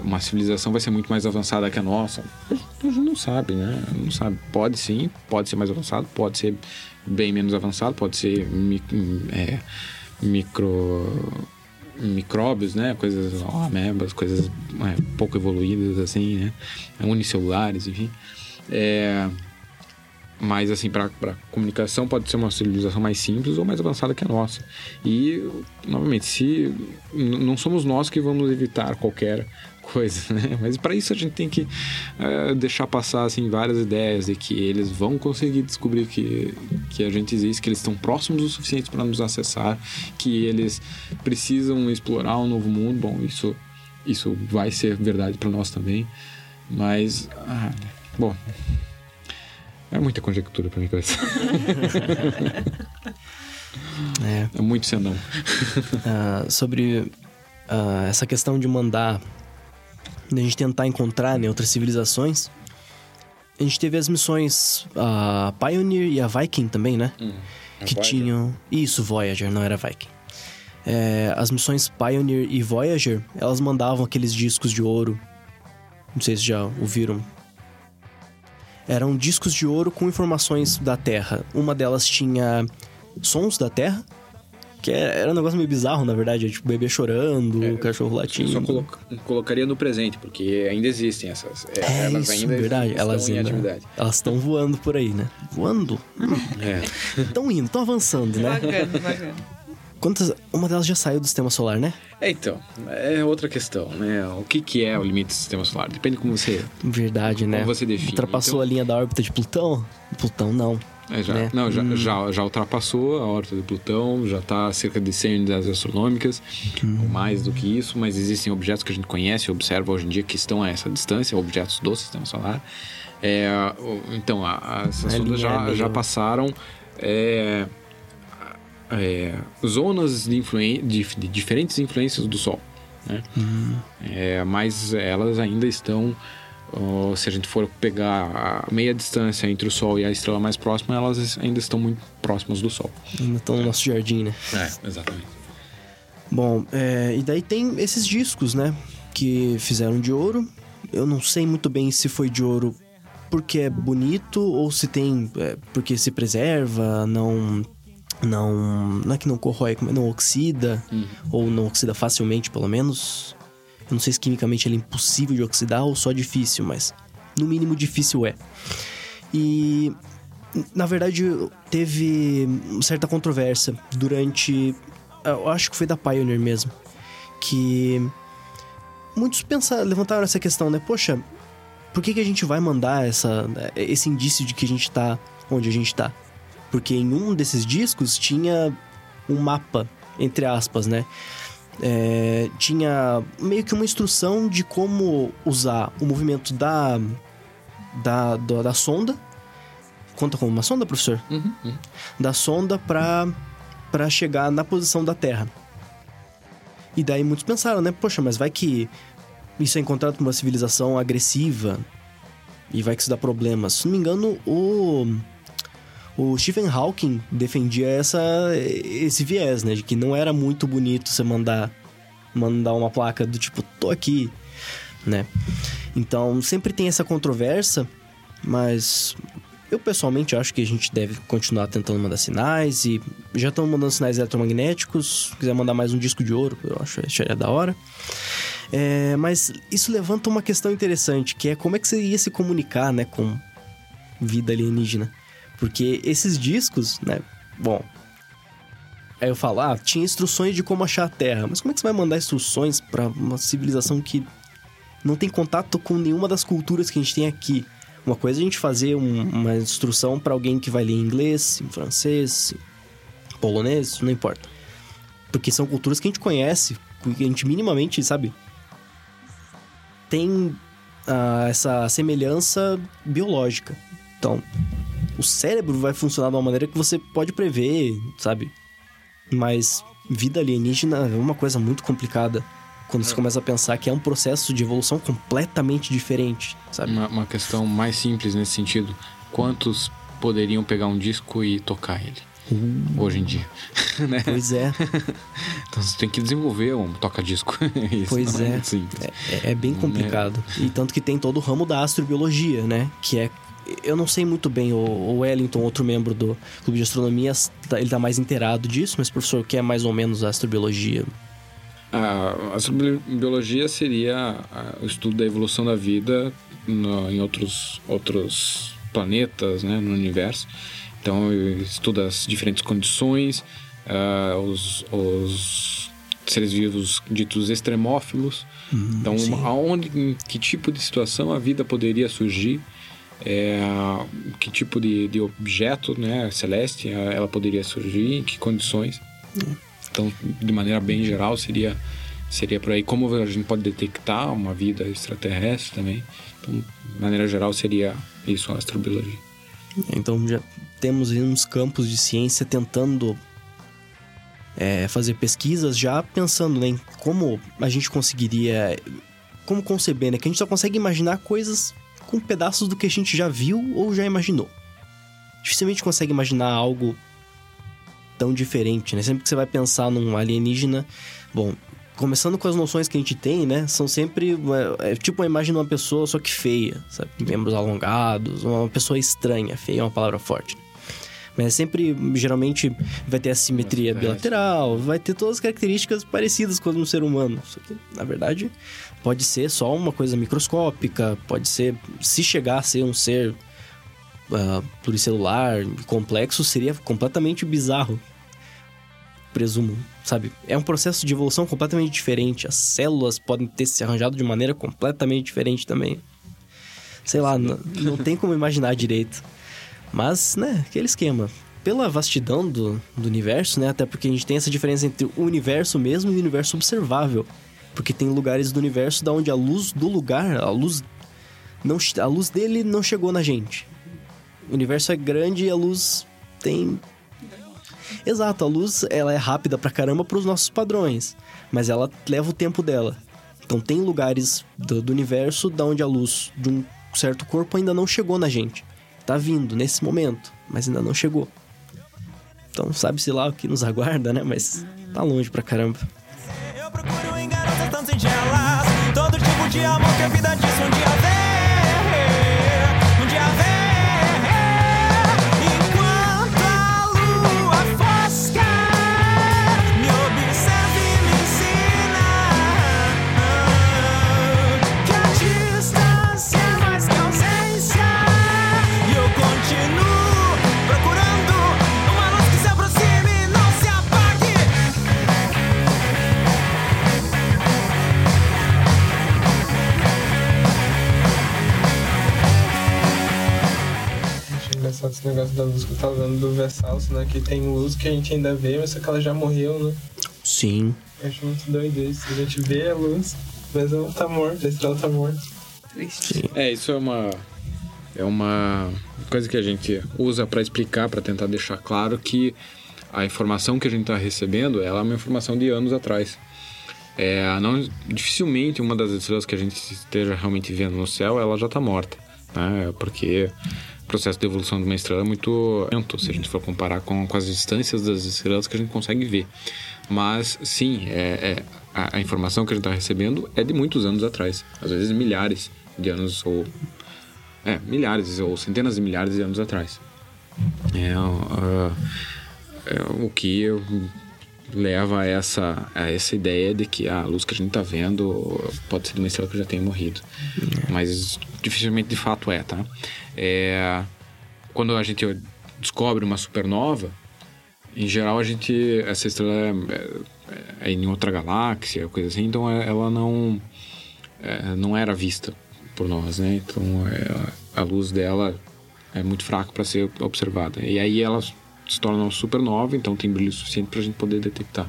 uma civilização vai ser muito mais avançada que a nossa. A gente não sabe, né? Não sabe. Pode sim, pode ser mais avançado, pode ser bem menos avançado, pode ser é, micro micróbios, né? Coisas amebas, coisas é, pouco evoluídas assim, né? Unicelulares, enfim. É, mas, assim, para comunicação pode ser uma civilização mais simples ou mais avançada que a nossa. E, novamente, se não somos nós que vamos evitar qualquer *laughs* coisa, né? Mas para isso a gente tem que uh, deixar passar assim várias ideias de que eles vão conseguir descobrir que, que a gente existe, que eles estão próximos o suficiente para nos acessar, que eles precisam explorar um novo mundo. Bom, isso isso vai ser verdade para nós também, mas ah, bom, é muita conjectura para mim cabeça. *laughs* É. é muito senão. uh, sobre uh, essa questão de mandar, de a gente tentar encontrar né, outras civilizações, a gente teve as missões a Pioneer e a Viking também, né? Hum, que Voyager. tinham. Isso, Voyager, não era Viking. É, as missões Pioneer e Voyager, elas mandavam aqueles discos de ouro. Não sei se já ouviram. Eram discos de ouro com informações da Terra. Uma delas tinha sons da Terra, que era era um negócio meio bizarro, na verdade. Tipo, bebê chorando, É, cachorro Eu latindo. só colo- colocaria no presente, porque ainda existem essas. é, É elas isso, ainda verdade. estão Elas em ainda, atividade. elas estão voando por aí, né? Voando? É. Estão indo, estão avançando, né? Bacana, bacana. Quantas... Uma delas já saiu do sistema solar, né? É, então, é outra questão, né? O que, que é o limite do sistema solar? Depende como você. Verdade, né? Como você define, Ultrapassou então- a linha da órbita de Plutão? Plutão, não. É, já, Né? Não, já, já, já ultrapassou a órbita de Plutão, já está cerca de 100 unidades astronômicas, ou mais do que isso, mas existem objetos que a gente conhece e observa hoje em dia que estão a essa distância, objetos do sistema solar. É, então, a, a, essas A sondas já, é já passaram é, é, zonas de, influen de, de diferentes influências do Sol. Né? É, mas elas ainda estão ó, se a gente for pegar a meia distância entre o Sol e a estrela mais próxima, elas ainda estão muito próximas do Sol. Ainda estão no nosso jardim, né? É, exatamente. Bom, é, e daí tem esses discos, né? Que fizeram de ouro. Eu não sei muito bem se foi de ouro porque é bonito ou se tem é, porque se preserva, não não não é que não corrói, como é, não oxida ou não oxida facilmente, pelo menos. Eu não sei se quimicamente ele é impossível de oxidar ou só difícil, mas no mínimo difícil é. E na verdade teve certa controvérsia durante eu acho que foi da Pioneer mesmo, que muitos pensaram, levantaram essa questão, né? Poxa, por que, que a gente vai mandar essa, esse indício de que a gente tá onde a gente tá? Porque em um desses discos tinha um mapa, entre aspas, né? É, tinha meio que uma instrução de como usar o movimento da, da, da, da sonda. Conta como uma sonda, professor? Da sonda pra para chegar na posição da Terra. E daí muitos pensaram, né? Poxa, mas vai que isso é encontrado por uma civilização agressiva e vai que isso dá problemas. Se não me engano, o o Stephen Hawking defendia essa esse viés, né, de que não era muito bonito você mandar mandar uma placa do tipo tô aqui, né? Então, sempre tem essa controvérsia, mas eu pessoalmente acho que a gente deve continuar tentando mandar sinais e já estão mandando sinais eletromagnéticos. Se quiser mandar mais um disco de ouro, eu acho acharia da hora. É, mas isso levanta uma questão interessante, que é como é que você ia se comunicar, né, com vida alienígena? Porque esses discos, né, bom, aí eu falo, ah, tinha instruções de como achar a Terra, mas como é que você vai mandar instruções para uma civilização que não tem contato com nenhuma das culturas que a gente tem aqui? Uma coisa é a gente fazer um- uma instrução para alguém que vai ler em inglês, em francês, em polonês, não importa. Porque são culturas que a gente conhece, que a gente minimamente, sabe, tem ah, essa semelhança biológica. Então, o cérebro vai funcionar de uma maneira que você pode prever, sabe? Mas vida alienígena é uma coisa muito complicada quando você começa a pensar que é um processo de evolução completamente diferente, sabe? Uma, uma questão mais simples nesse sentido. Quantos poderiam pegar um disco e tocar ele? Hoje em dia. *laughs* né? Pois é, Então você tem que desenvolver um toca-disco. *laughs* Isso Pois é. simples. é, é bem complicado. E tanto que tem todo o ramo da astrobiologia, né? Que é. Eu não sei muito bem, o, Wellington, outro membro do Clube de Astronomia, tá- ele tá mais inteirado disso, mas, professor, o que é mais ou menos a astrobiologia? A astrobiologia seria o estudo da evolução da vida no- em outros, outros planetas, né, no universo. Então, estuda as diferentes condições, ah, os, os seres vivos ditos extremófilos. então, aonde, em que tipo de situação a vida poderia surgir? É, que tipo de, de objeto né, celeste ela poderia surgir, em que condições. Então, de maneira bem geral, seria, seria por aí. Como a gente pode detectar uma vida extraterrestre também. Então, de maneira geral, seria isso, a astrobiologia. Então já temos uns campos de ciência tentando é, fazer pesquisas já pensando né, em como a gente conseguiria. Como conceber, né? Que a gente só consegue imaginar coisas com pedaços do que a gente já viu ou já imaginou. Dificilmente consegue imaginar algo tão diferente, né? Sempre que você vai pensar num alienígena, bom, começando com as noções que a gente tem, né? São sempre é, é tipo uma imagem de uma pessoa só que feia, sabe? Membros alongados, uma pessoa estranha, feia é uma palavra forte. Né? Mas é sempre, geralmente, vai ter a simetria bilateral, vai ter todas as características parecidas com um ser humano. Só que, na verdade, pode ser só uma coisa microscópica, pode ser, se chegar a ser um ser uh, pluricelular, complexo, seria completamente bizarro. Presumo, sabe? É um processo de evolução completamente diferente. As células podem ter se arranjado de maneira completamente diferente também. Sei lá, não, não tem como imaginar direito. Mas, né, aquele esquema. Pela vastidão do, do universo, né? Até porque a gente tem essa diferença entre o universo mesmo e o universo observável. Porque tem lugares do universo da onde a luz do lugar, a luz não a luz dele não chegou na gente. O universo é grande e a luz tem Exato, a luz ela é rápida pra caramba pros nossos padrões, mas ela leva o tempo dela. Então tem lugares do, do universo da onde a luz de um certo corpo ainda não chegou na gente tá vindo nesse momento, mas ainda não chegou. Então sabe-se lá o que nos aguarda, né? Mas tá longe pra caramba. Eu procuro em garotas tão singelas Todo tipo de amor que a vida diz um dia vem esse negócio da luz que eu tava falando do Versalce, né? Que tem luz que a gente ainda vê, mas só que ela já morreu, né? Sim. Eu acho muito doido isso. A gente vê a luz, mas ela tá morta, a estrela tá morta. Triste. É, isso é uma. É uma coisa que a gente usa para explicar, para tentar deixar claro que a informação que a gente está recebendo ela é uma informação de anos atrás. É, não, dificilmente uma das estrelas que a gente esteja realmente vendo no céu ela já está morta, né? Porque processo de evolução de uma estrela é muito lento, se a gente for comparar com, com as distâncias das estrelas que a gente consegue ver. Mas, sim, é, é a, a, informação que a gente está recebendo é de muitos anos atrás, às vezes milhares de anos, ou. É, milhares ou centenas de milhares de anos atrás. É, uh, o que leva a essa, a essa ideia de que a luz que a gente está vendo pode ser de uma estrela que já tenha morrido. É. Mas dificilmente de fato é, tá? É, quando a gente descobre uma supernova, em geral a gente essa estrela é, é, é em outra galáxia, coisa assim, então é, ela não não era vista por nós, né? Então a luz dela é muito fraca para ser observada. E aí ela se torna uma supernova, então tem brilho suficiente para a gente poder detectar.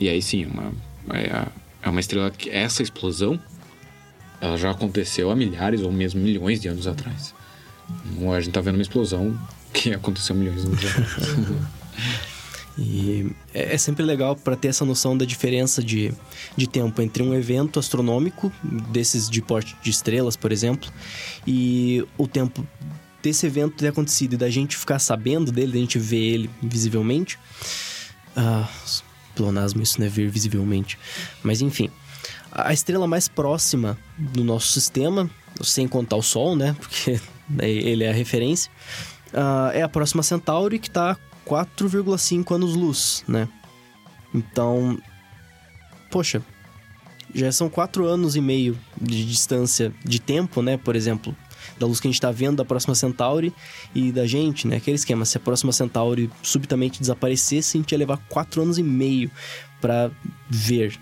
E aí sim, uma, é, é uma estrela que essa explosão ela já aconteceu há milhares ou mesmo milhões de anos atrás. A gente tá vendo uma explosão que aconteceu milhões de anos atrás. *laughs* E é, é sempre legal para ter essa noção da diferença de, de tempo entre um evento astronômico, desses de porte de estrelas, por exemplo, e o tempo desse evento ter acontecido e da gente ficar sabendo dele, da gente ver ele visivelmente. Ah, plonasmo, isso não é ver visivelmente. Mas enfim, a estrela mais próxima do nosso sistema, sem contar o Sol, né? Porque *laughs* ele é a referência. Uh, é a próxima Centauri, que está 4,5 anos-luz, né? Então, poxa, já são 4 anos e meio de distância de tempo, né? Por exemplo, da luz que a gente está vendo da próxima Centauri e da gente, né? Aquele esquema, se a próxima Centauri subitamente desaparecesse, a gente ia levar 4 anos e meio para ver,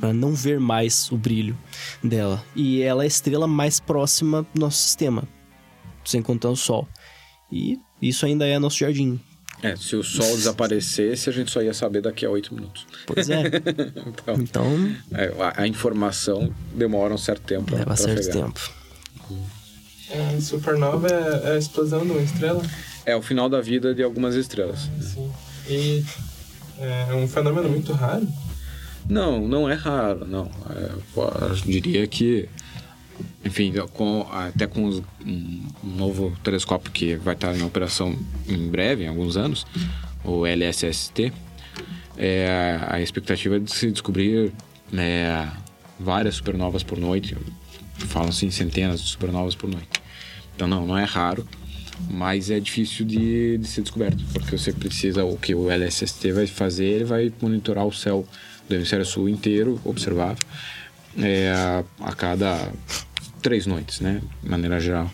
para não ver mais o brilho dela. E ela é a estrela mais próxima do nosso sistema, sem contar o Sol. E isso ainda é nosso jardim. É, se o sol desaparecesse, a gente só ia saber daqui a oito minutos. Pois é. *laughs* Então, Então, é, a, a informação demora um certo tempo leva certo tempo. A supernova é a explosão de uma estrela? É o final da vida de algumas estrelas. Sim. E é um fenômeno muito raro. Não, não é raro, não. É, eu diria que, enfim, com, até com os- um, um novo telescópio que vai estar em operação em breve, em alguns anos, o LSST, é, a expectativa é de se descobrir né, várias supernovas por noite. Falam-se em centenas de supernovas por noite. Então, não, não é raro, mas é difícil de, de ser descoberto, porque você precisa, o que o LSST vai fazer, ele vai monitorar o céu do hemisfério sul inteiro, observável, é, a, a cada três noites, né, de maneira geral.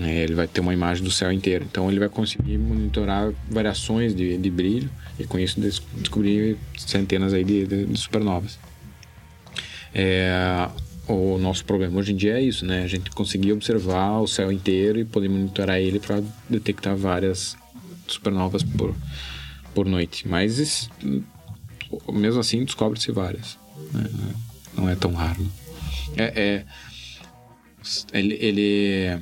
É, ele vai ter uma imagem do céu inteiro, então ele vai conseguir monitorar variações de, de brilho e com isso des- descobrir centenas aí de, de- de supernovas. É, o nosso problema hoje em dia é isso, né? A gente conseguir observar o céu inteiro e poder monitorar ele para detectar várias supernovas por, por noite. Mas mesmo assim descobre-se várias. né? Não é tão raro. É, é- ele, ele-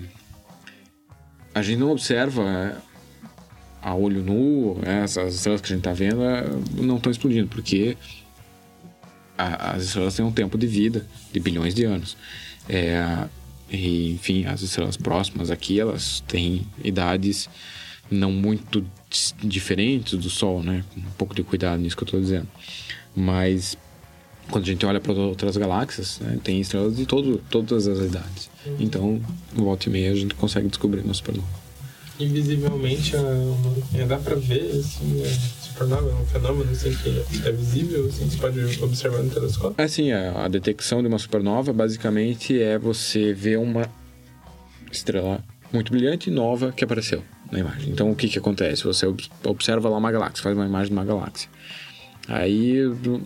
a gente não observa a olho nu, né? essas estrelas que a gente está vendo é, não estão explodindo, porque as estrelas têm um tempo de vida de bilhões de anos. É, e, enfim, as estrelas próximas aqui, elas têm idades não muito diferentes do Sol, né? Um pouco de cuidado nisso que eu estou dizendo. Mas quando a gente olha para outras galáxias, né, tem estrelas de todo, todas as idades. Então, volta e meia a gente consegue descobrir no supernova. Invisivelmente, a- é, dá pra ver, assim, a é um fenômeno, assim, que é visível, assim, você pode observar no telescópio. Assim, a, a detecção de uma supernova basicamente é você ver uma estrela muito brilhante e nova que apareceu na imagem. Então, o que que acontece? Você ob- observa lá uma galáxia, faz uma imagem de uma galáxia. Aí,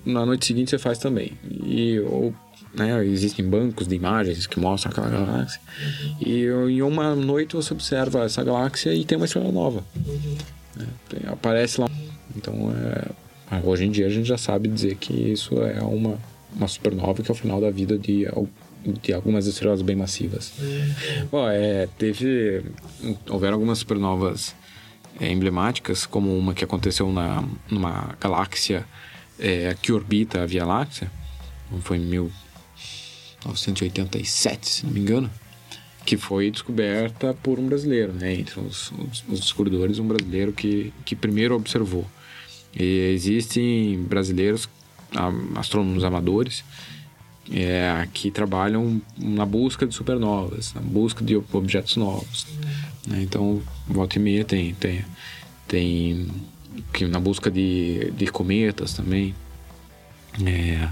na noite seguinte, você faz também. E, ou, né, existem bancos de imagens que mostram aquela galáxia. E em uma noite você observa essa galáxia e tem uma estrela nova. Tem- aparece lá. Então, é, hoje em dia a gente já sabe dizer que isso é uma, uma supernova que é o final da vida de, de algumas estrelas bem massivas. Bom, é, teve. Houveram algumas supernovas é, emblemáticas, como uma que aconteceu na, numa galáxia é, que orbita a Via Láctea, foi em 1987, se não me engano, que foi descoberta por um brasileiro, né? Entre os, os, os descobridores, um brasileiro que, que primeiro observou. E existem brasileiros, astrônomos amadores, é, que trabalham na busca de supernovas, na busca de objetos novos. né? Então, volta e meia tem, tem, tem que na busca de, de cometas também. É,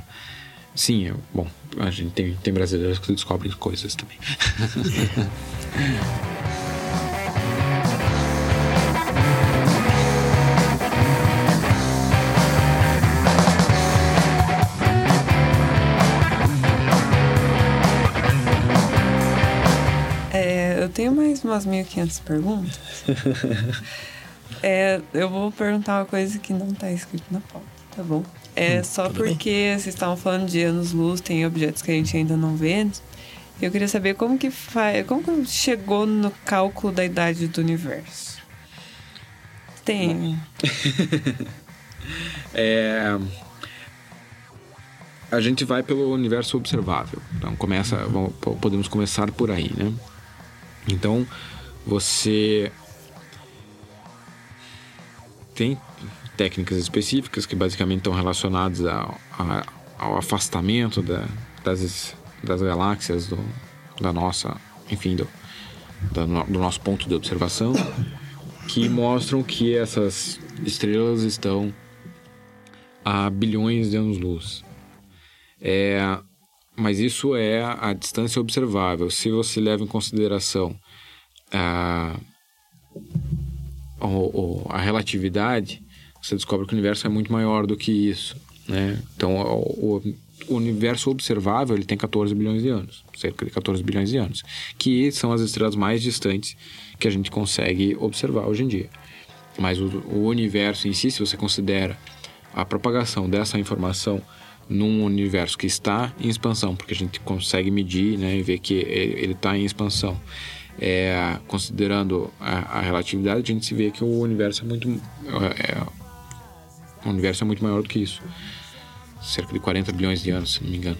sim, é, bom, a gente tem, tem brasileiros que descobrem coisas também. *laughs* umas 1.500 perguntas. *laughs* É, eu vou perguntar uma coisa que não tá escrito na pauta, tá bom? É só tudo bem. porque vocês estavam falando de anos-luz, tem objetos que a gente ainda não vê. Eu queria saber como que faz, como que chegou no cálculo da idade do universo. Tem. *laughs* É, a gente vai pelo universo observável. Então começa, podemos começar por aí, né? Então você tem técnicas específicas que basicamente estão relacionadas ao, ao afastamento da- das, das galáxias do, da nossa, enfim, do, do nosso ponto de observação, que mostram que essas estrelas estão a bilhões de anos-luz. É, mas isso é a distância observável. Se você leva em consideração a, o- o- a relatividade, você descobre que o universo é muito maior do que isso. Né? Então, o, o universo observável ele tem 14 bilhões de anos, cerca de 14 bilhões de anos, que são as estrelas mais distantes que a gente consegue observar hoje em dia. Mas o, o universo em si, se você considera a propagação dessa informação num universo que está em expansão, porque a gente consegue medir né, e ver que ele está em expansão. É, considerando a, a, relatividade, a gente se vê que o universo é muito. É, o universo é muito maior do que isso. Cerca de 40 bilhões de anos, se não me engano.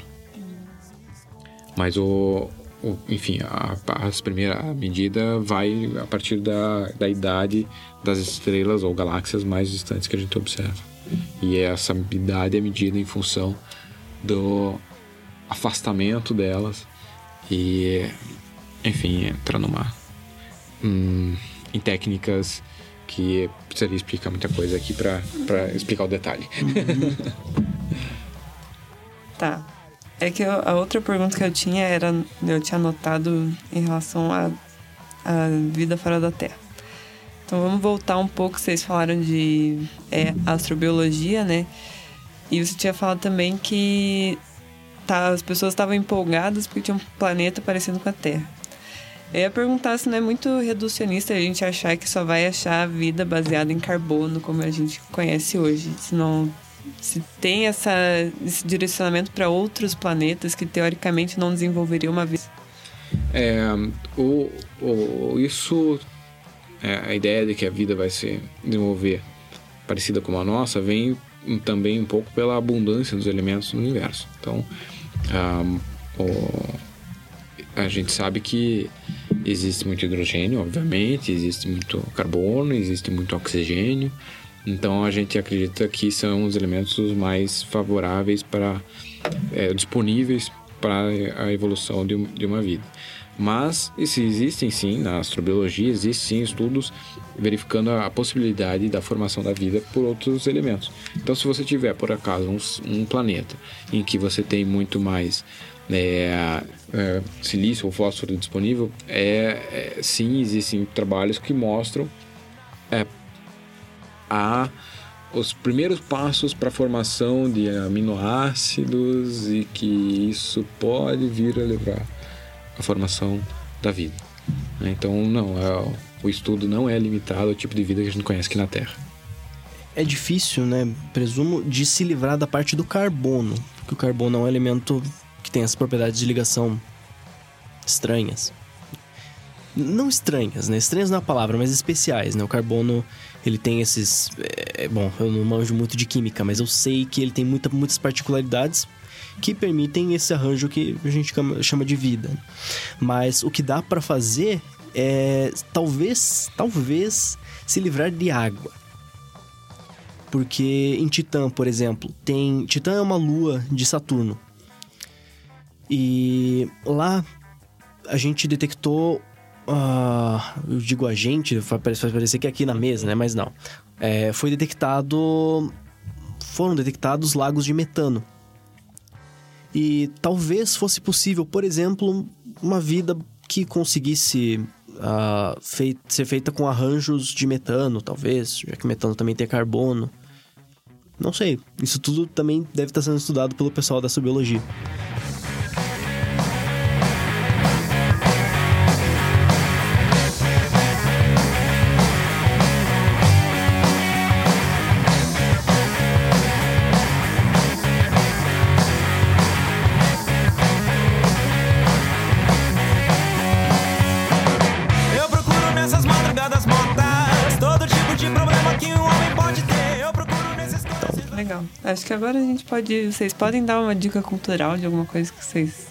Mas o. o enfim, a, primeira medida vai a partir da, da idade das estrelas ou galáxias mais distantes que a gente observa. E essa idade é medida em função do afastamento delas e, enfim, entra numa. Hum, em técnicas que precisaria explicar muita coisa aqui para explicar o detalhe. *laughs* tá. É que a outra pergunta que eu tinha era. Eu tinha anotado em relação à vida fora da Terra. Então vamos voltar um pouco, vocês falaram de é, astrobiologia, né? E você tinha falado também que tá, as pessoas estavam empolgadas porque tinha um planeta parecendo com a Terra. Eu ia perguntar se não é muito reducionista a gente achar que só vai achar vida baseada em carbono, como a gente conhece hoje. Se não se tem essa, esse direcionamento para outros planetas que teoricamente não desenvolveriam uma vida. É, o, o, isso é, a ideia de que a vida vai se desenvolver parecida com a nossa vem também um pouco pela abundância dos elementos no universo. Então, um, o, a gente sabe que existe muito hidrogênio, obviamente, existe muito carbono, existe muito oxigênio. Então, a gente acredita que são os elementos os mais favoráveis para é, disponíveis para a evolução de, de uma vida. Mas existem sim, na astrobiologia, existem sim estudos verificando a possibilidade da formação da vida por outros elementos. Então, se você tiver, por acaso, um, um planeta em que você tem muito mais é, é, silício ou fósforo disponível, é, é, sim, existem trabalhos que mostram é, a, os primeiros passos para a formação de aminoácidos e que isso pode vir a levar a formação da vida. Né? Então, não, é, o estudo não é limitado ao tipo de vida que a gente conhece aqui na Terra. É difícil, né? Presumo, de se livrar da parte do carbono, porque o carbono é um elemento que tem as propriedades de ligação estranhas. Não estranhas, né? Estranhas não é a palavra, mas especiais, né? O carbono, ele tem esses... É, bom, eu não manjo muito de química, mas eu sei que ele tem muita, muitas particularidades que permitem esse arranjo que a gente chama de vida. Mas o que dá para fazer é talvez, talvez se livrar de água. Porque em Titã, por exemplo, tem Titã é uma lua de Saturno. E lá a gente detectou Uh, eu digo a gente, faz parecer que é aqui na mesa, né? Mas não. É, foi detectado. Foram detectados lagos de metano. E talvez fosse possível, por exemplo, uma vida que conseguisse uh, ser feita com arranjos de metano, talvez, já que metano também tem carbono. Não sei. Isso tudo também deve estar sendo estudado pelo pessoal da biologia. Agora a gente pode. Vocês podem dar uma dica cultural de alguma coisa que vocês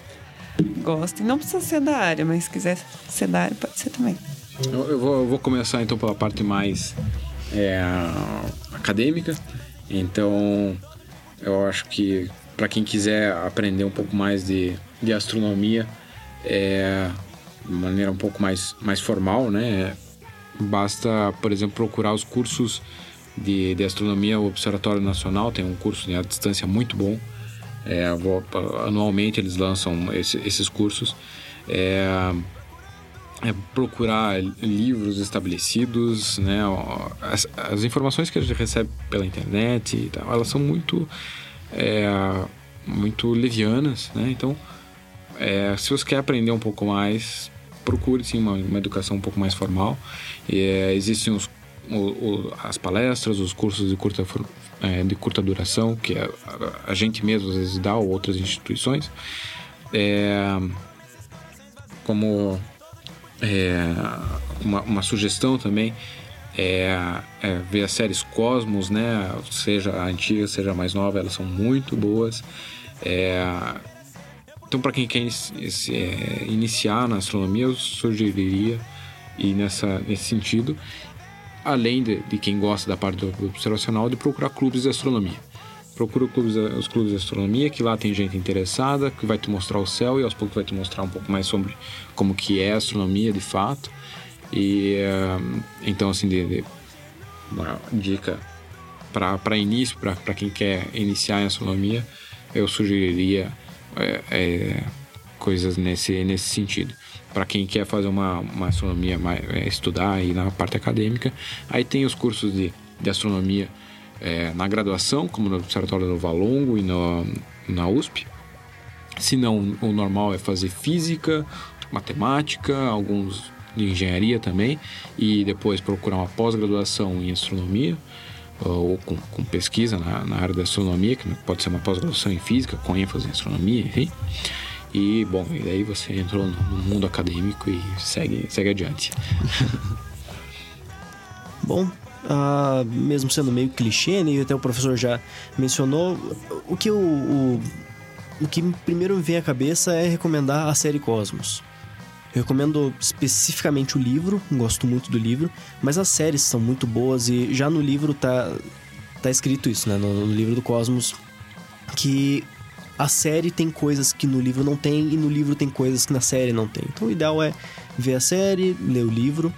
gostem. Não precisa ser da área, mas se quiser ser da área, pode ser também. Eu, eu, vou, eu vou, começar então pela parte mais é, acadêmica. Então, eu acho que para quem quiser aprender um pouco mais de, de astronomia, é, de maneira um pouco mais, mais formal, né? Basta, por exemplo, procurar os cursos de, de astronomia, o Observatório Nacional tem um curso à distância muito bom. É, anualmente eles lançam esse, esses cursos. É, é procurar livros estabelecidos, né? As, as, informações que a gente recebe pela internet, tal, elas são muito é, muito levianas, né? Então, é, se você quer aprender um pouco mais, procure sim uma, uma educação um pouco mais formal. É, existem os, o, o, as palestras, os cursos de curta, é, de curta duração, que a, a, gente mesmo às vezes dá, ou outras instituições. É, como é, uma, uma, sugestão também é, é, ver as séries Cosmos, né? Seja a antiga, seja a mais nova, elas são muito boas. É, então, para quem quer é, iniciar na astronomia, eu sugeriria ir nessa, nesse sentido. Além de, de quem gosta da parte do, do observacional, de procurar clubes de astronomia. Procura clubes, os clubes de astronomia, que lá tem gente interessada, que vai te mostrar o céu e aos poucos vai te mostrar um pouco mais sobre como que é a astronomia de fato. E então, assim, de, de uma dica para início, para quem quer iniciar em astronomia, eu sugeriria é, é, coisas nesse, nesse sentido. Para quem quer fazer uma, uma astronomia, mais, é, estudar aí na parte acadêmica, aí tem os cursos de, de astronomia é, na graduação, como no Observatório do Valongo e no, na USP. Se não, o normal é fazer física, matemática, alguns de engenharia também, e depois procurar uma pós-graduação em astronomia ou com, com pesquisa na, na, área da astronomia, que pode ser uma pós-graduação em física com ênfase em astronomia, enfim. E, bom, e daí você entrou no, mundo acadêmico e segue, segue adiante. *laughs* bom, uh, mesmo sendo meio clichê, né, e até o professor já mencionou, o que o, o, o que primeiro me vem à cabeça é recomendar a série Cosmos. Eu recomendo especificamente o livro, gosto muito do livro, mas as séries são muito boas e já no livro tá, tá escrito isso, né? No, no livro do Cosmos, que a série tem coisas que no livro não tem e no livro tem coisas que na série não tem. Então o ideal é ver a série, ler o livro.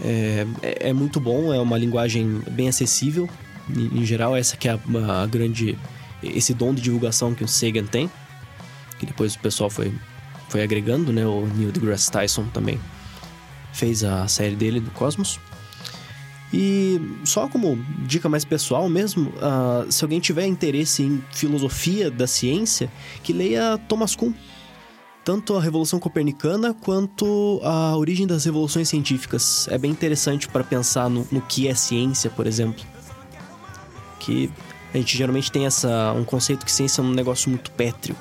É, é, é muito bom, é uma linguagem bem acessível. Em, em geral, essa que é a, a, grande... Esse dom de divulgação que o Sagan tem. Que depois o pessoal foi foi agregando, né? O Neil deGrasse Tyson também fez a série dele do Cosmos. E só como dica mais pessoal mesmo, uh, se alguém tiver interesse em filosofia da ciência, que leia Thomas Kuhn. Tanto a Revolução Copernicana quanto a origem das revoluções científicas. É bem interessante para pensar no, no, que é ciência, por exemplo. Que a gente geralmente tem essa, um conceito que ciência é um negócio muito pétreo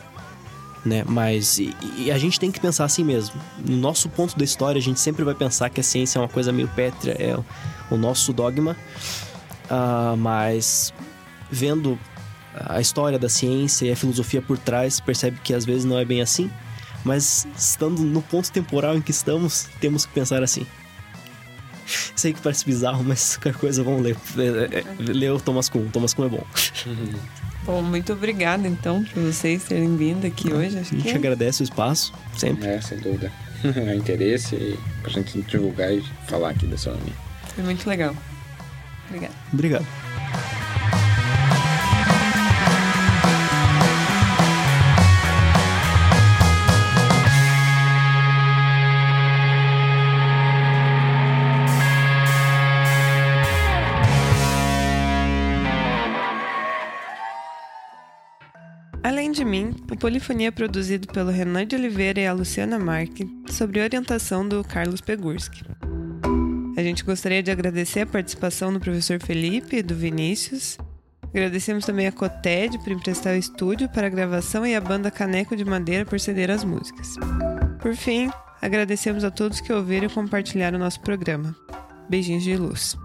né? Mas e, e a gente tem que pensar assim mesmo. No nosso ponto da história, a gente sempre vai pensar que a ciência é uma coisa meio pétrea, é o nosso dogma. Uh, mas vendo a história da ciência e a filosofia por trás, percebe que às vezes não é bem assim. Mas estando no ponto temporal em que estamos, temos que pensar assim. Sei que parece bizarro, mas qualquer coisa vamos ler. É, é, lê o Thomas Kuhn. Thomas Kuhn é bom. Bom, muito obrigada então por vocês terem vindo aqui hoje. Acho a gente que... agradece o espaço, sempre. É, sem dúvida. o *laughs* interesse e pra gente divulgar e falar aqui da astronomia. Foi muito legal. Obrigada. Obrigado. De mim, o Polifonia é produzido pelo Renan de Oliveira e a Luciana Marque, sob orientação do Carlos Pegurski. A gente gostaria de agradecer a participação do professor Felipe e do Vinícius. Agradecemos também a Coted por emprestar o estúdio para a gravação e a banda Caneco de Madeira por ceder as músicas. Por fim, agradecemos a todos que ouviram e compartilharam o nosso programa. Beijinhos de luz.